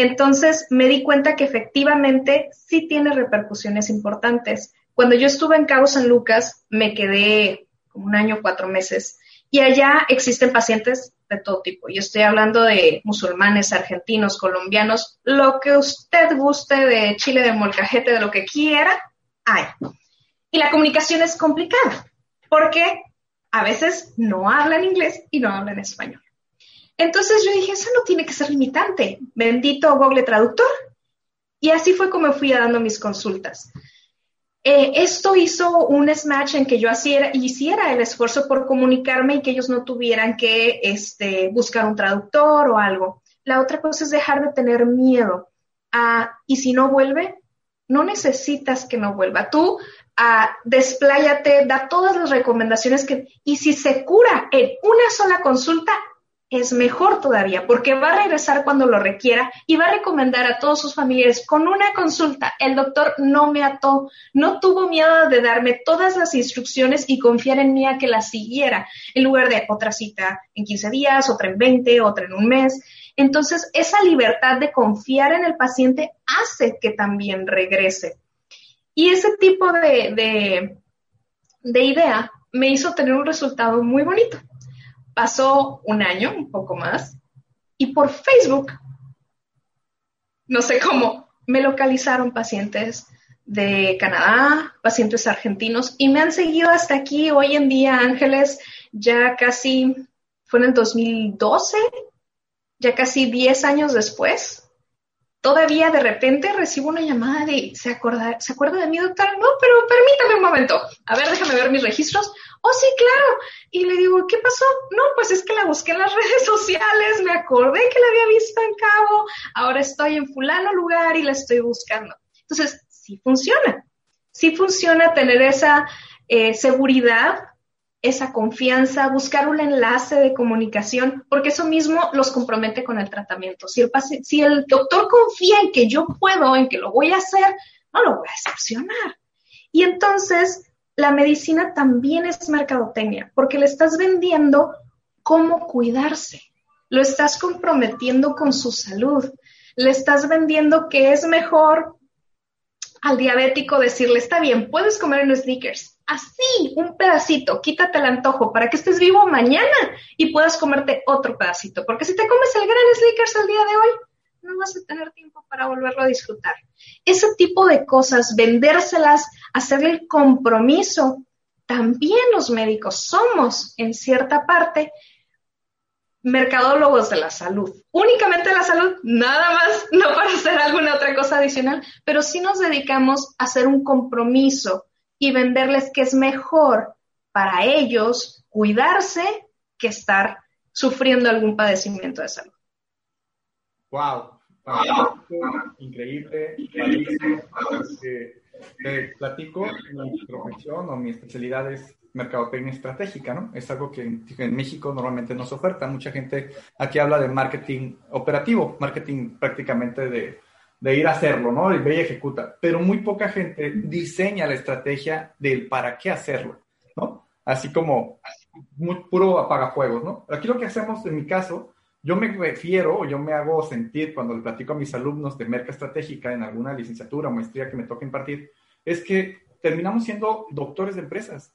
Entonces me di cuenta que efectivamente sí tiene repercusiones importantes. Cuando yo estuve en Cabo San Lucas, me quedé como un año, cuatro meses, y allá existen pacientes de todo tipo. Yo estoy hablando de musulmanes, argentinos, colombianos, lo que usted guste de chile de molcajete, de lo que quiera, hay. Y la comunicación es complicada porque a veces no hablan inglés y no hablan español. Entonces yo dije, eso no tiene que ser limitante. Bendito Google Traductor. Y así fue como fui dando mis consultas. Eh, esto hizo un smash en que yo hiciera el esfuerzo por comunicarme y que ellos no tuvieran que este, buscar un traductor o algo. La otra cosa es dejar de tener miedo y si no vuelve, no necesitas que no vuelva. Tú a, despláyate, da todas las recomendaciones que, y si se cura en una sola consulta, es mejor todavía, porque va a regresar cuando lo requiera y va a recomendar a todos sus familiares con una consulta. El doctor no me ató, no tuvo miedo de darme todas las instrucciones y confiar en mí a que las siguiera, en lugar de otra cita en 15 días, otra en 20, otra en un mes. Entonces, esa libertad de confiar en el paciente hace que también regrese. Y ese tipo de, de, de idea me hizo tener un resultado muy bonito Pasó un año, un poco más, y por Facebook, no sé cómo, me localizaron pacientes de Canadá, pacientes argentinos, y me han seguido hasta aquí. Hoy en día, Ángeles, ya casi, fue en el 2012, ya casi 10 años después, todavía de repente recibo una llamada de, ¿se acuerda, ¿se acuerda de mi doctora? No, pero permítame un momento. A ver, déjame ver mis registros. Oh, sí, claro. Y le digo, ¿qué pasó? No, pues es que la busqué en las (laughs) redes sociales, me acordé que la había visto en Cabo, ahora estoy en fulano lugar y la estoy buscando. Entonces, sí funciona. Sí funciona tener esa eh, seguridad, esa confianza, buscar un enlace de comunicación, porque eso mismo los compromete con el tratamiento. Si el, doctor confía en que yo puedo, en que lo voy a hacer, no lo voy a decepcionar. Y entonces la medicina también es mercadotecnia, porque le estás vendiendo cómo cuidarse, lo estás comprometiendo con su salud, le estás vendiendo que es mejor al diabético decirle, está bien, puedes comer unos sneakers, así, un pedacito, quítate el antojo para que estés vivo mañana y puedas comerte otro pedacito, porque si te comes el gran sneakers el día de hoy, no vas a tener tiempo para volverlo a disfrutar. Ese tipo de cosas, vendérselas, hacerle el compromiso, también los médicos somos, en cierta parte, mercadólogos de la salud. Únicamente la salud, nada más, (laughs) no para hacer alguna otra cosa adicional, pero sí nos dedicamos a hacer un compromiso y venderles que es mejor para ellos cuidarse que estar sufriendo algún padecimiento de salud. Wow, increíble, te platico, mi profesión o mi especialidad es mercadotecnia estratégica, ¿no? Es algo que en, México normalmente no se oferta. Mucha gente aquí habla de marketing operativo, marketing prácticamente de, de ir a hacerlo, ¿no? Y ve y ejecuta. Pero muy poca gente diseña la estrategia del para qué hacerlo, ¿no? Así como muy puro apagafuegos, ¿no? Aquí lo que hacemos, en mi caso, yo me refiero yo me hago sentir cuando le platico a mis alumnos de merca estratégica en alguna licenciatura o maestría que me toque impartir, es que terminamos siendo doctores de empresas.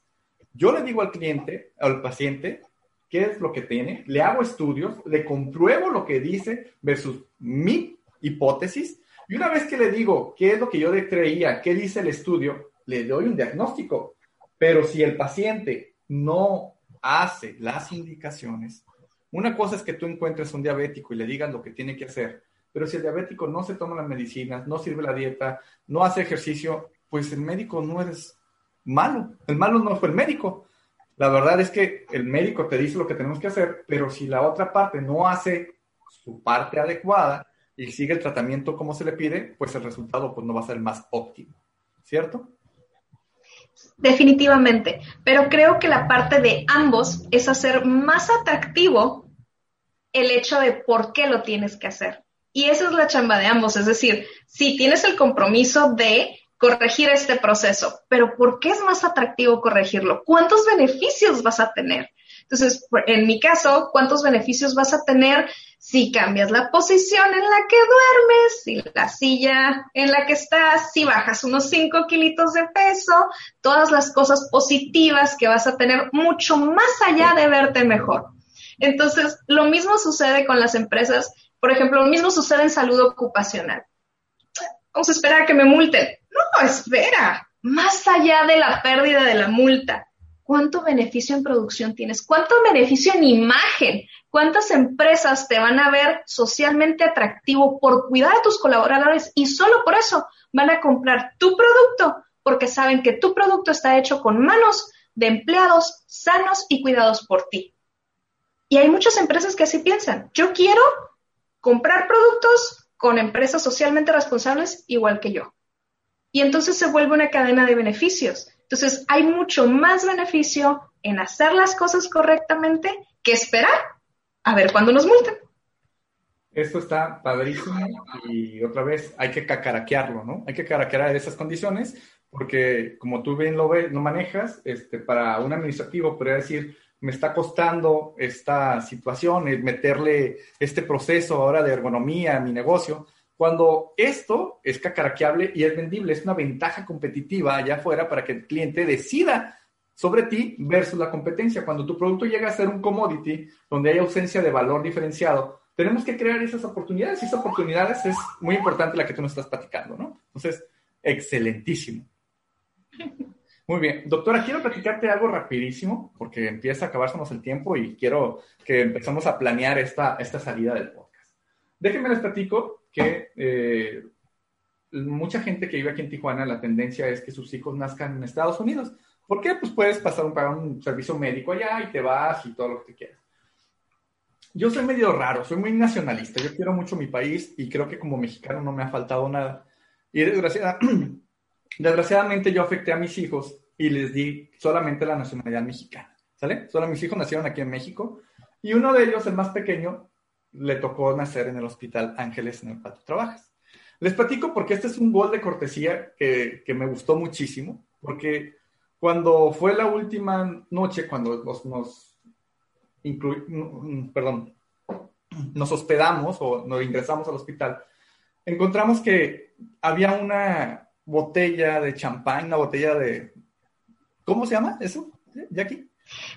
Yo le digo al cliente, al paciente, qué es lo que tiene, le hago estudios, le compruebo lo que dice versus mi hipótesis, y una vez que le digo qué es lo que yo creía, qué dice el estudio, le doy un diagnóstico. Pero si el paciente no hace las indicaciones, una cosa es que tú encuentres un diabético y le digas lo que tiene que hacer, pero si el diabético no se toma las medicinas, no sirve la dieta, no hace ejercicio, pues el médico no es malo. El malo no fue el médico. La verdad es que el médico te dice lo que tenemos que hacer, pero si la otra parte no hace su parte adecuada y sigue el tratamiento como se le pide, pues el resultado pues, no va a ser el más óptimo. ¿Cierto? Definitivamente, pero creo que la parte de ambos es hacer más atractivo el hecho de por qué lo tienes que hacer. Y esa es la chamba de ambos, es decir, si tienes el compromiso de corregir este proceso, pero ¿por qué es más atractivo corregirlo? ¿Cuántos beneficios vas a tener? Entonces, en mi caso, ¿cuántos beneficios vas a tener si cambias la posición en la que duermes, si la silla en la que estás, si bajas unos 5 kilitos de peso, todas las cosas positivas que vas a tener mucho más allá de verte mejor. Entonces, lo mismo sucede con las empresas. Por ejemplo, lo mismo sucede en salud ocupacional. Vamos a esperar a que me multen. No, espera. más allá de la pérdida de la multa, ¿cuánto beneficio en producción tienes? ¿Cuánto beneficio en imagen? ¿Cuántas empresas te van a ver socialmente atractivo por cuidar a tus colaboradores y solo por eso van a comprar tu producto porque saben que tu producto está hecho con manos de empleados sanos y cuidados por ti? Y hay muchas empresas que así piensan. Yo quiero comprar productos con empresas socialmente responsables igual que yo. Y entonces se vuelve una cadena de beneficios. Entonces hay mucho más beneficio en hacer las cosas correctamente que esperar a ver cuándo nos multan. Esto está padrísimo y otra vez hay que cacaraquearlo, ¿no? Hay que cacaraquear esas condiciones porque como tú bien lo, ves, lo manejas, este, para un administrativo podría decir, me está costando esta situación, meterle este proceso ahora de ergonomía a mi negocio, cuando esto es cacaraqueable y es vendible, es una ventaja competitiva allá afuera para que el cliente decida sobre ti versus la competencia. Cuando tu producto llega a ser un commodity, donde hay ausencia de valor diferenciado, tenemos que crear esas oportunidades y esas oportunidades es muy importante la que tú nos estás platicando, ¿no? Entonces, excelentísimo. Muy bien, doctora, quiero platicarte algo rapidísimo porque empieza a acabársenos el tiempo y quiero que empezamos a planear esta, esta salida del podcast. Déjenme les platico que eh, mucha gente que vive aquí en Tijuana, la tendencia es que sus hijos nazcan en Estados Unidos. ¿Por qué? Pues puedes pasar un, pagar un servicio médico allá y te vas y todo lo que quieras. Yo soy medio raro, soy muy nacionalista. Yo quiero mucho mi país y creo que como mexicano no me ha faltado nada. Y desgraciadamente, (clears throat) Desgraciadamente yo afecté a mis hijos y les di solamente la nacionalidad mexicana, ¿sale? Solo mis hijos nacieron aquí en México y uno de ellos, el más pequeño, le tocó nacer en el Hospital Ángeles en el cual tú trabajas. Les platico porque este es un gol de cortesía que, que me gustó muchísimo, porque cuando fue la última noche, cuando nos, nos perdón, nos hospedamos o nos ingresamos al hospital, encontramos que había una, botella de champán, una botella de... ¿Cómo se llama eso, Jackie?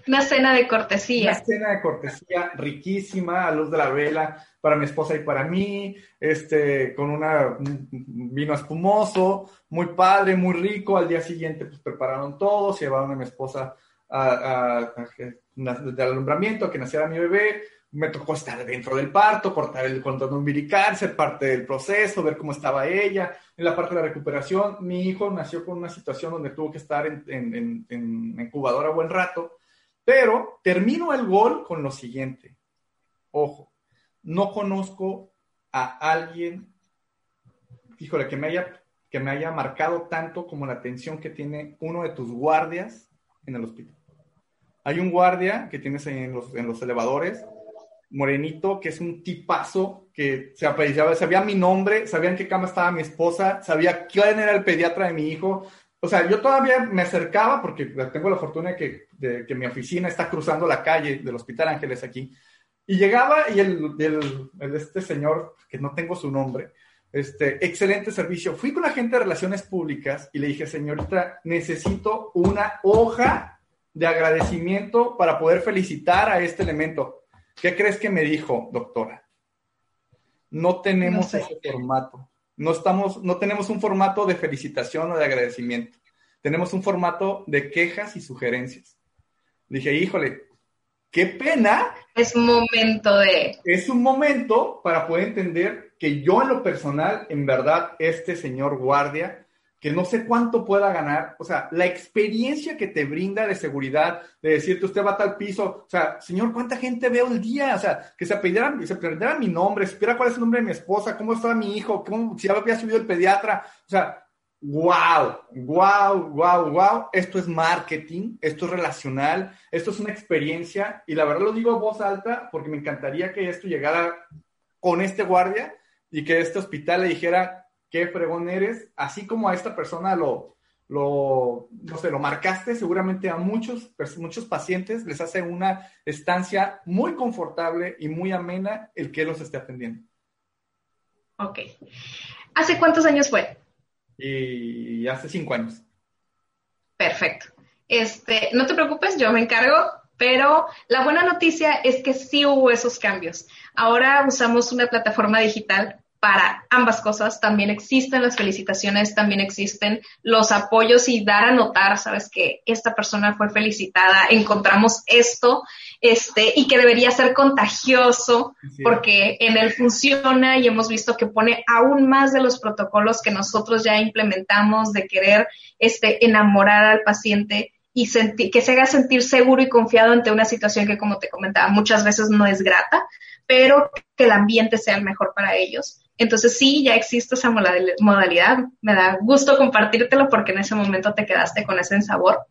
Una cena de cortesía. Una cena de cortesía riquísima, a luz de la vela, para mi esposa y para mí, este, con una, un vino espumoso, muy padre, muy rico. Al día siguiente, pues prepararon todo, se llevaron a mi esposa a, del alumbramiento, que naciera mi bebé me tocó estar dentro del parto, cortar el cordón umbilical, ser parte del proceso, ver cómo estaba ella. En la parte de la recuperación, mi hijo nació con una situación donde tuvo que estar en, en, incubadora buen rato, pero termino el gol con lo siguiente. Ojo, no conozco a alguien, híjole, que me haya, que me haya marcado tanto como la atención que tiene uno de tus guardias en el hospital. Hay un guardia que tienes en los, en los elevadores morenito, que es un tipazo, que se apreciaba, sabía mi nombre, sabía en qué cama estaba mi esposa, sabía quién era el pediatra de mi hijo. O sea, yo todavía me acercaba, porque tengo la fortuna de que, de que mi oficina está cruzando la calle del Hospital Ángeles aquí, y llegaba y el, el, este señor, que no tengo su nombre, este, excelente servicio. Fui con la gente de Relaciones Públicas y le dije, señorita, necesito una hoja de agradecimiento para poder felicitar a este elemento. ¿Qué crees que me dijo, doctora? No tenemos ese formato. No, estamos, no tenemos un formato de felicitación o de agradecimiento. Tenemos un formato de quejas y sugerencias. Dije, híjole, qué pena. Es momento de... Es un momento para poder entender que yo en lo personal, en verdad, este señor guardia que no sé cuánto pueda ganar, o sea, la experiencia que te brinda de seguridad, de decirte usted va a tal piso, o sea, señor, ¿cuánta gente veo el día? O sea, que se aprendiera, se aprendiera mi nombre, supiera cuál es el nombre de mi esposa, cómo estaba mi hijo, cómo, si había subido el pediatra, o sea, wow, wow, wow, wow, esto es marketing, esto es relacional, esto es una experiencia, y la verdad lo digo a voz alta porque me encantaría que esto llegara con este guardia y que este hospital le dijera, qué fregón eres, así como a esta persona lo, lo, no sé, lo marcaste, seguramente a muchos, muchos pacientes les hace una estancia muy confortable y muy amena el que los esté atendiendo. Ok. ¿Hace cuántos años fue? Y hace cinco años. Perfecto. Este, no te preocupes, yo me encargo, pero la buena noticia es que sí hubo esos cambios. Ahora usamos una plataforma digital para ambas cosas. También existen las felicitaciones, también existen los apoyos y dar a notar, sabes, que esta persona fue felicitada, encontramos esto, este, y que debería ser contagioso, porque en él funciona y hemos visto que pone aún más de los protocolos que nosotros ya implementamos de querer, este, enamorar al paciente y que se haga sentir seguro y confiado ante una situación que, como te comentaba, muchas veces no es grata, pero que el ambiente sea el mejor para ellos. Entonces sí, ya existe esa modalidad. Me da gusto compartírtelo porque en ese momento te quedaste con ese sabor.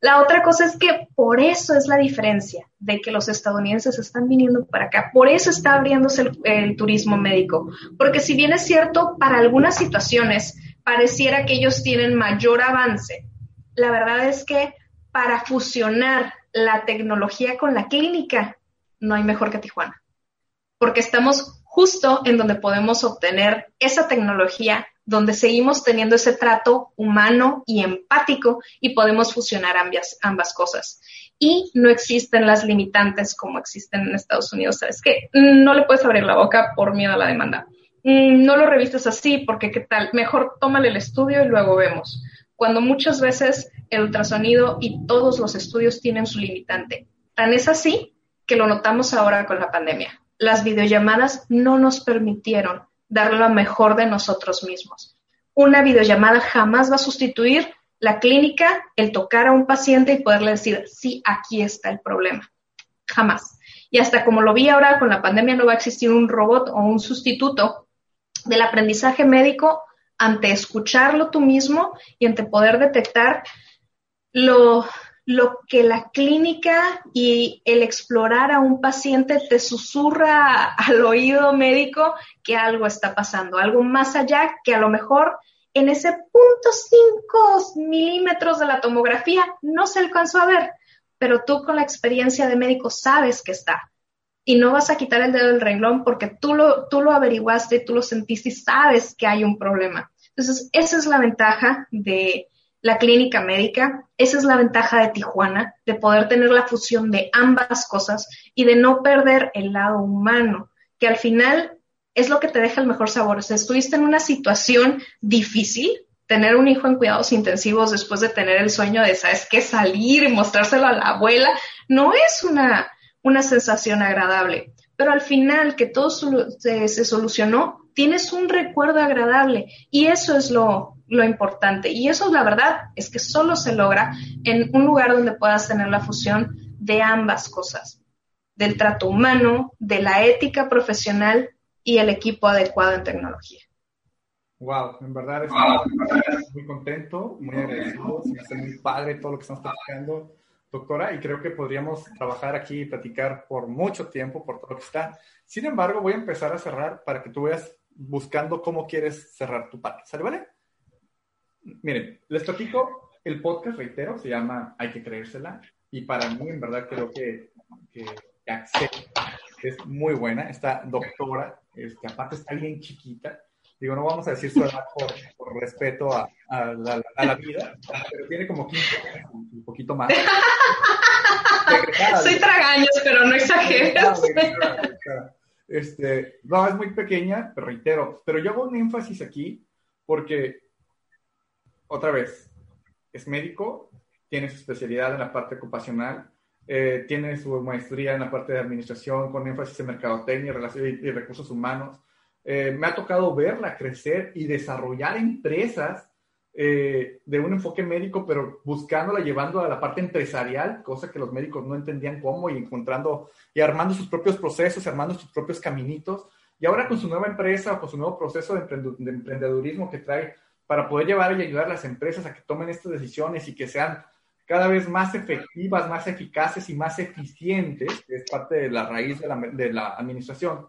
La otra cosa es que por eso es la diferencia de que los estadounidenses están viniendo para acá, por eso está abriéndose el, el, turismo médico, porque si bien es cierto, para algunas situaciones pareciera que ellos tienen mayor avance, la verdad es que para fusionar la tecnología con la clínica, no hay mejor que Tijuana, porque estamos justo en donde podemos obtener esa tecnología, donde seguimos teniendo ese trato humano y empático y podemos fusionar ambas, ambas cosas. Y no existen las limitantes como existen en Estados Unidos. ¿Sabes qué? No le puedes abrir la boca por miedo a la demanda. Mm, no lo revistes así porque qué tal, mejor tómale el estudio y luego vemos. Cuando muchas veces el ultrasonido y todos los estudios tienen su limitante. Tan es así que lo notamos ahora con la pandemia las videollamadas no nos permitieron dar lo mejor de nosotros mismos. Una videollamada jamás va a sustituir la clínica, el tocar a un paciente y poderle decir, sí, aquí está el problema. Jamás. Y hasta como lo vi ahora con la pandemia, no va a existir un robot o un sustituto del aprendizaje médico ante escucharlo tú mismo y ante poder detectar lo, lo que la clínica y el explorar a un paciente te susurra (laughs) al oído médico que algo está pasando, algo más allá que a lo mejor en ese punto 5 milímetros de la tomografía no se alcanzó a ver, pero tú con la experiencia de médico sabes que está. Y no vas a quitar el dedo del renglón porque tú lo, tú lo averiguaste, tú lo sentiste y sabes que hay un problema. Entonces, esa es la ventaja de, la clínica médica. Esa es la ventaja de Tijuana, de poder tener la fusión de ambas cosas y de no perder el lado humano, que al final es lo que te deja el mejor sabor. O sea, estuviste en una situación difícil, tener un hijo en cuidados intensivos después de tener el sueño de, ¿sabes qué? Salir y mostrárselo a la abuela, no es una, una sensación agradable. Pero al final que todo se, se solucionó, tienes un recuerdo agradable y eso es lo, lo importante. Y eso, la verdad, es que solo se logra en un lugar donde puedas tener la fusión de ambas cosas, del trato humano, de la ética profesional y el equipo adecuado en tecnología. Wow, en verdad estoy muy contento, muy agradecido, me hace muy padre todo lo que estamos platicando, doctora, y creo que podríamos trabajar aquí y platicar por mucho tiempo por todo lo que está. Sin embargo, voy a empezar a cerrar para que tú veas buscando cómo quieres cerrar tu parte. ¿Sale, vale? Miren, les platico, el podcast, reitero, se llama Hay que creérsela. Y para mí, en verdad, creo que, que, es muy buena. Esta doctora, este, aparte está bien chiquita. Digo, no vamos a decir su edad por, respeto a, a, la, vida, pero tiene como 15 años, un poquito más. Soy tragaños, pero no exageres. Este, no, es muy pequeña, pero reitero. Pero yo hago un énfasis aquí porque otra vez, es médico, tiene su especialidad en la parte ocupacional, eh, tiene su maestría en la parte de administración con énfasis en mercadotecnia y, y recursos humanos. Eh, me ha tocado verla crecer y desarrollar empresas eh, de un enfoque médico, pero buscándola, llevando a la parte empresarial, cosa que los médicos no entendían cómo, y encontrando y armando sus propios procesos, armando sus propios caminitos. Y ahora con su nueva empresa con su nuevo proceso de, emprendedurismo que trae para poder llevar y ayudar a las empresas a que tomen estas decisiones y que sean cada vez más efectivas, más eficaces y más eficientes, que es parte de la raíz de la, de la administración.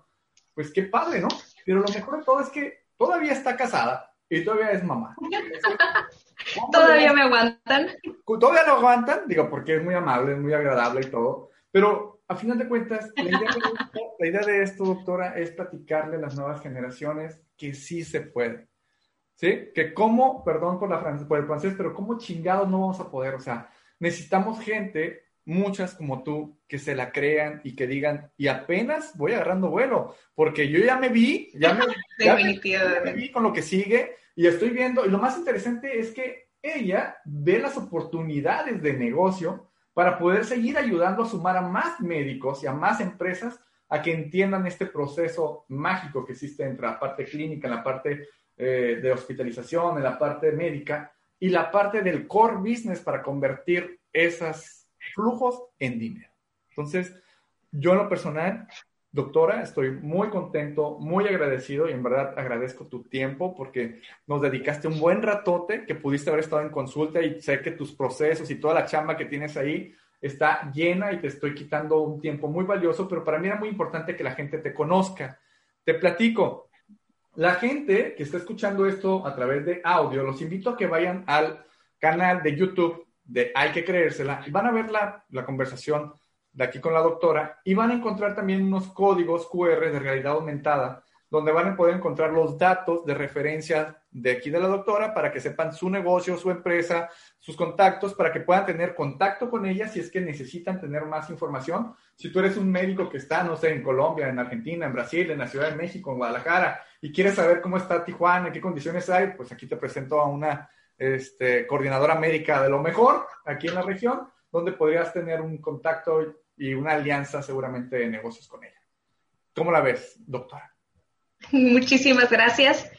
Pues qué padre, ¿no? Pero lo mejor de todo es que todavía está casada y todavía es mamá. (laughs) todavía me aguantan. Todavía no aguantan, digo, porque es muy amable, es muy agradable y todo, pero a final de cuentas, la idea de, esto, la idea de esto, doctora, es platicarle a las nuevas generaciones que sí se puede. ¿Sí? Que cómo, perdón por, la por el francés, pero cómo chingados no vamos a poder, o sea, necesitamos gente muchas como tú que se la crean y que digan, y apenas voy agarrando vuelo, porque yo ya me vi, ya me, (laughs) vi con lo que sigue y estoy viendo, y lo más interesante es que ella ve las oportunidades de negocio para poder seguir ayudando a sumar a más médicos y a más empresas a que entiendan este proceso mágico que existe entre la parte clínica, la parte eh, de hospitalización, en la parte médica y la parte del core business para convertir esos flujos en dinero. Entonces, yo en lo personal, doctora, estoy muy contento, muy agradecido y en verdad agradezco tu tiempo porque nos dedicaste un buen ratote que pudiste haber estado en consulta y sé que tus procesos y toda la chamba que tienes ahí está llena y te estoy quitando un tiempo muy valioso, pero para mí era muy importante que la gente te conozca. Te platico, la gente que está escuchando esto a través de audio, los invito a que vayan al canal de YouTube de Hay que creérsela y van a ver la, la conversación de aquí con la doctora y van a encontrar también unos códigos QR de realidad aumentada donde van a poder encontrar los datos de referencia de aquí de la doctora para que sepan su negocio, su empresa, sus contactos, para que puedan tener contacto con ella si es que necesitan tener más información. Si tú eres un médico que está, no sé, en Colombia, en Argentina, en Brasil, en la Ciudad de México, en Guadalajara, y quieres saber cómo está Tijuana, en qué condiciones hay, pues aquí te presento a una este, coordinadora médica de lo mejor aquí en la región, donde podrías tener un contacto y una alianza seguramente de negocios con ella. ¿Cómo la ves, doctora? Muchísimas gracias.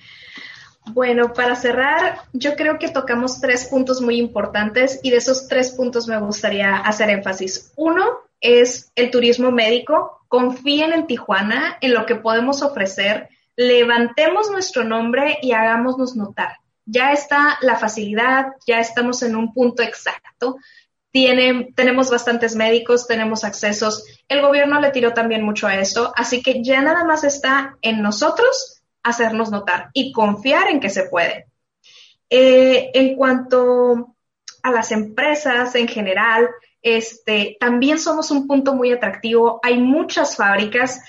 Bueno, para cerrar, yo creo que tocamos tres puntos muy importantes y de esos tres puntos me gustaría hacer énfasis. Uno es el turismo médico. Confíen en Tijuana, en lo que podemos ofrecer. Levantemos nuestro nombre y hagámonos notar. Ya está la facilidad, ya estamos en un punto exacto. Tenemos bastantes médicos, tenemos accesos. El gobierno le tiró también mucho a eso, así que ya nada más está en nosotros hacernos notar y confiar en que se puede. Eh, en cuanto a las empresas en general, este, también somos un punto muy atractivo. Hay muchas fábricas.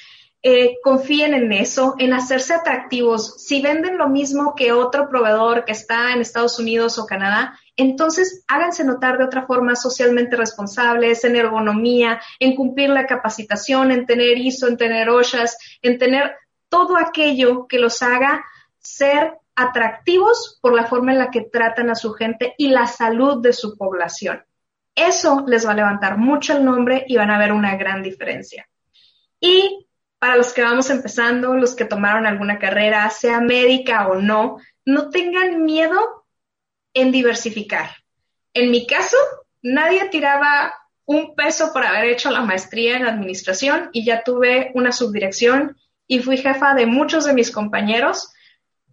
Eh, confíen en eso, en hacerse atractivos. Si venden lo mismo que otro proveedor que está en Estados Unidos o Canadá, entonces háganse notar de otra forma socialmente responsables, en ergonomía, en cumplir la capacitación, en tener ISO, en tener OSHAs, en tener todo aquello que los haga ser atractivos por la forma en la que tratan a su gente y la salud de su población. Eso les va a levantar mucho el nombre y van a ver una gran diferencia. Y para los que vamos empezando, los que tomaron alguna carrera, sea médica o no, no tengan miedo en diversificar. En mi caso, nadie tiraba un peso por haber hecho la maestría en administración y ya tuve una subdirección y fui jefa de muchos de mis compañeros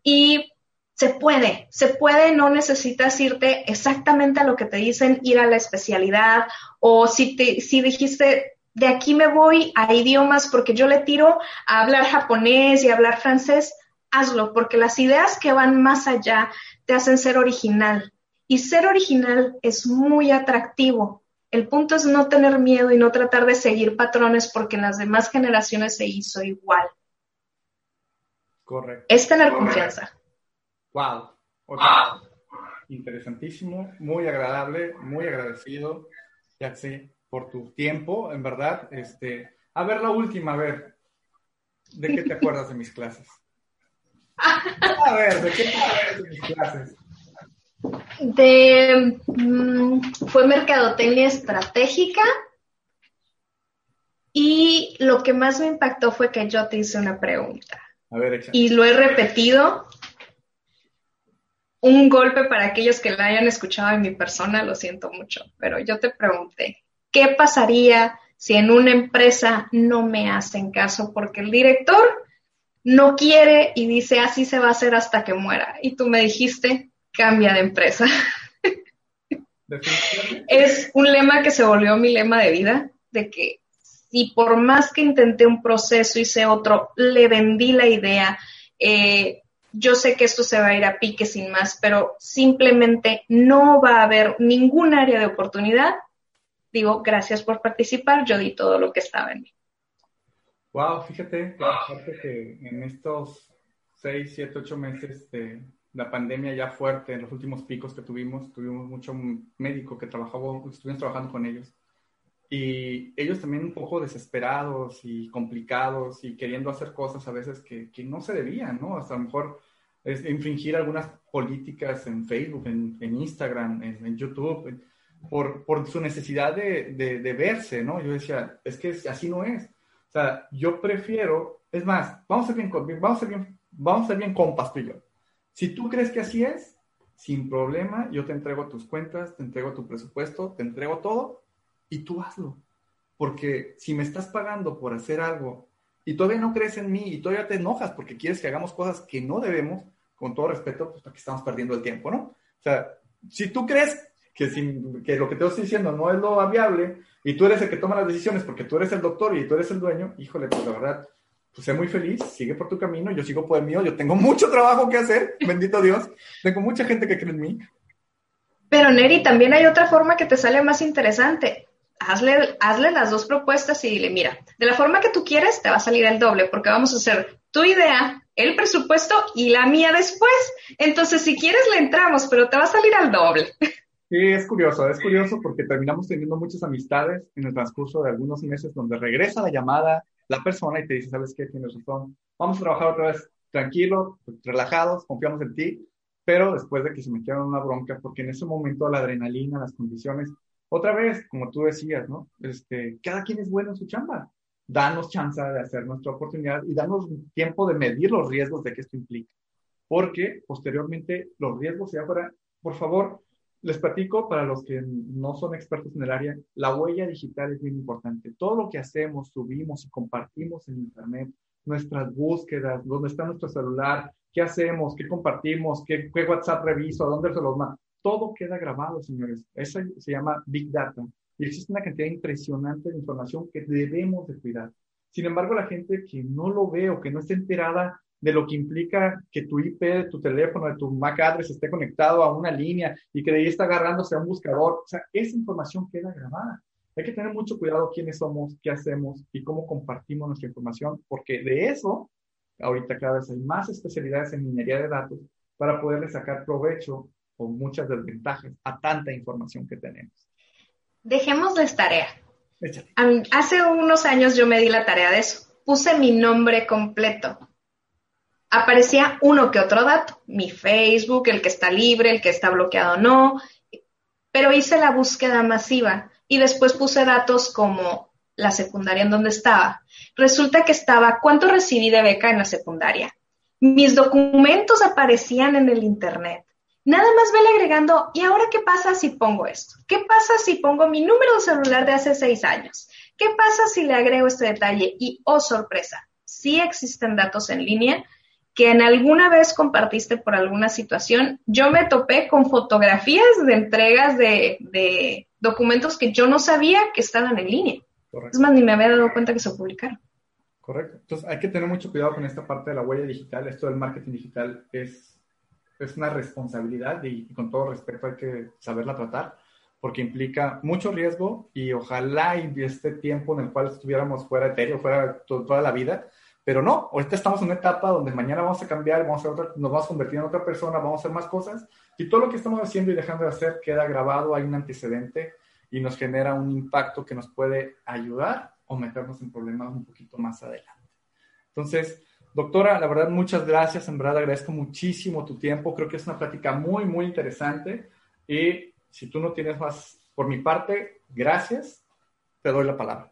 y se puede, se puede, no necesitas irte exactamente a lo que te dicen, ir a la especialidad o si, te, si dijiste, de aquí me voy a idiomas porque yo le tiro a hablar japonés y hablar francés, hazlo, porque las ideas que van más allá te hacen ser original. Y ser original es muy atractivo. El punto es no tener miedo y no tratar de seguir patrones porque en las demás generaciones se hizo igual. Correcto. Es tener confianza. Wow. Interesantísimo, muy agradable, muy agradecido, ya sé, por tu tiempo, en verdad. Este, a ver, la última, a ver, ¿de qué te acuerdas de mis clases? A ver, ¿de qué te acuerdas de mis clases? De, mm, fue mercadotecnia estratégica y lo que más me impactó fue que yo te hice una pregunta y lo he repetido. Un golpe para aquellos que la hayan escuchado en mi persona, lo siento mucho, pero yo te pregunté, ¿qué pasaría si en una empresa no me hacen caso? Porque el director no quiere y dice así se va a hacer hasta que muera. Y tú me dijiste, cambia de empresa. es un lema que se volvió mi lema de vida, de que y por más que intenté un proceso, hice otro, le vendí la idea, eh, yo sé que esto se va a ir a pique sin más, pero simplemente no va a haber ningún área de oportunidad. Digo, gracias por participar, yo di todo lo que estaba en mí. Wow, fíjate, que en estos seis, siete, ocho meses de la pandemia ya fuerte, en los últimos picos que tuvimos, tuvimos mucho médico que trabajaba, estuvimos trabajando con ellos y ellos también un poco desesperados y complicados y queriendo hacer cosas a veces que, que no se debían, ¿no? Hasta a lo mejor es infringir algunas políticas en Facebook, en, en Instagram, en, en YouTube, por, por, su necesidad de, de, de, verse, ¿no? Yo decía, es que así no es. O sea, yo prefiero, es más, vamos a ser bien, vamos a ser bien, vamos a ser bien compas tú y yo. Si tú crees que así es, sin problema, yo te entrego tus cuentas, te entrego tu presupuesto, te entrego todo y tú hazlo. Porque si me estás pagando por hacer algo y todavía no crees en mí y todavía te enojas porque quieres que hagamos cosas que no debemos, con todo respeto, pues aquí estamos perdiendo el tiempo, ¿no? O sea, si tú crees que, lo que te estoy diciendo no es lo viable y tú eres el que toma las decisiones porque tú eres el doctor y tú eres el dueño, híjole, pues la verdad, pues sé muy feliz, sigue por tu camino, yo sigo por el mío, yo tengo (laughs) mucho trabajo que hacer, bendito Dios, tengo mucha gente que cree en mí. Pero Neri, también hay otra forma que te sale más interesante. Hazle, hazle las dos propuestas y dile, mira, de la forma que tú quieres te va a salir el doble, porque vamos a hacer tu idea, el presupuesto y la mía después. Entonces, si quieres, le entramos, pero te va a salir al doble. (laughs) Sí, es curioso, es curioso porque terminamos teniendo muchas amistades en el transcurso de algunos meses donde regresa la llamada, la persona y te dice, ¿sabes qué? Tienes razón. Vamos a trabajar otra vez tranquilo, relajados, confiamos en ti, pero después de que se metieron una bronca, porque en ese momento la adrenalina, las condiciones, otra vez, como tú decías, ¿no? Este, cada quien es bueno en su chamba. Danos chance de hacer nuestra oportunidad y danos tiempo de medir los riesgos de que esto implica. Porque posteriormente los riesgos, ya fuera, por favor, les platico para los que no son expertos en el área, la huella digital es muy importante. Todo lo que hacemos, subimos y compartimos en Internet, nuestras búsquedas, dónde está nuestro celular, qué hacemos, qué compartimos, qué, qué WhatsApp reviso, dónde se los mando. Todo queda grabado, señores. Eso se llama Big Data. Y existe una cantidad impresionante de información que debemos de cuidar. Sin embargo, la gente que no lo ve o que no está enterada de lo que implica que tu IP de tu teléfono, de tu MAC address esté conectado a una línea y que de ahí está agarrándose a un buscador. O sea, esa información queda grabada. Hay que tener mucho cuidado quiénes somos, qué hacemos y cómo compartimos nuestra información, porque de eso, ahorita cada vez hay más especialidades en minería de datos para poderle sacar provecho o muchas desventajas a tanta información que tenemos. Dejemos de tarea. Hace unos años yo me di la tarea de eso. Puse mi nombre completo aparecía uno que otro dato, mi Facebook, el que está libre, el que está bloqueado no, pero hice la búsqueda masiva y después puse datos como la secundaria en donde estaba. Resulta que estaba cuánto recibí de beca en la secundaria. Mis documentos aparecían en el Internet. Nada más vele agregando, ¿y ahora qué pasa si pongo esto? ¿Qué pasa si pongo mi número de celular de hace seis años? ¿Qué pasa si le agrego este detalle? Y, oh sorpresa, sí existen datos en línea que en alguna vez compartiste por alguna situación, yo me topé con fotografías de entregas de, documentos que yo no sabía que estaban en línea. Es más, ni me había dado cuenta que se publicaron. Correcto. Entonces hay que tener mucho cuidado con esta parte de la huella digital. Esto del marketing digital es, es una responsabilidad y, con todo respeto hay que saberla tratar porque implica mucho riesgo y ojalá y este tiempo en el cual estuviéramos fuera de Ethereum, fuera toda la vida, pero no, ahorita estamos en una etapa donde mañana vamos a cambiar, vamos a otra, nos vamos a convertir en otra persona, vamos a hacer más cosas y todo lo que estamos haciendo y dejando de hacer queda grabado, hay un antecedente y nos genera un impacto que nos puede ayudar o meternos en problemas un poquito más adelante. Entonces, doctora, la verdad, muchas gracias, en verdad agradezco muchísimo tu tiempo, creo que es una plática muy, muy interesante y si tú no tienes más por mi parte, gracias, te doy la palabra.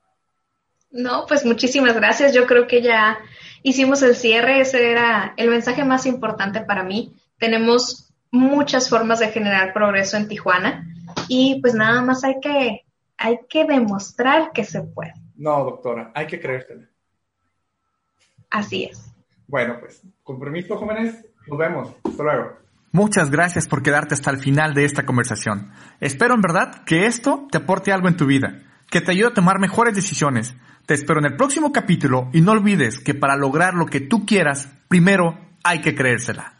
No, pues muchísimas gracias. Yo creo que ya hicimos el cierre. Ese era el mensaje más importante para mí. Tenemos muchas formas de generar progreso en Tijuana y pues nada más hay que, hay que demostrar que se puede. No, doctora, hay que creértela. Así es. Bueno, pues, con permiso, jóvenes, nos vemos. Hasta luego. Muchas gracias por quedarte hasta el final de esta conversación. Espero en verdad que esto te aporte algo en tu vida, que te ayude a tomar mejores decisiones te espero en el próximo capítulo y no olvides que para lograr lo que tú quieras, primero hay que creérsela.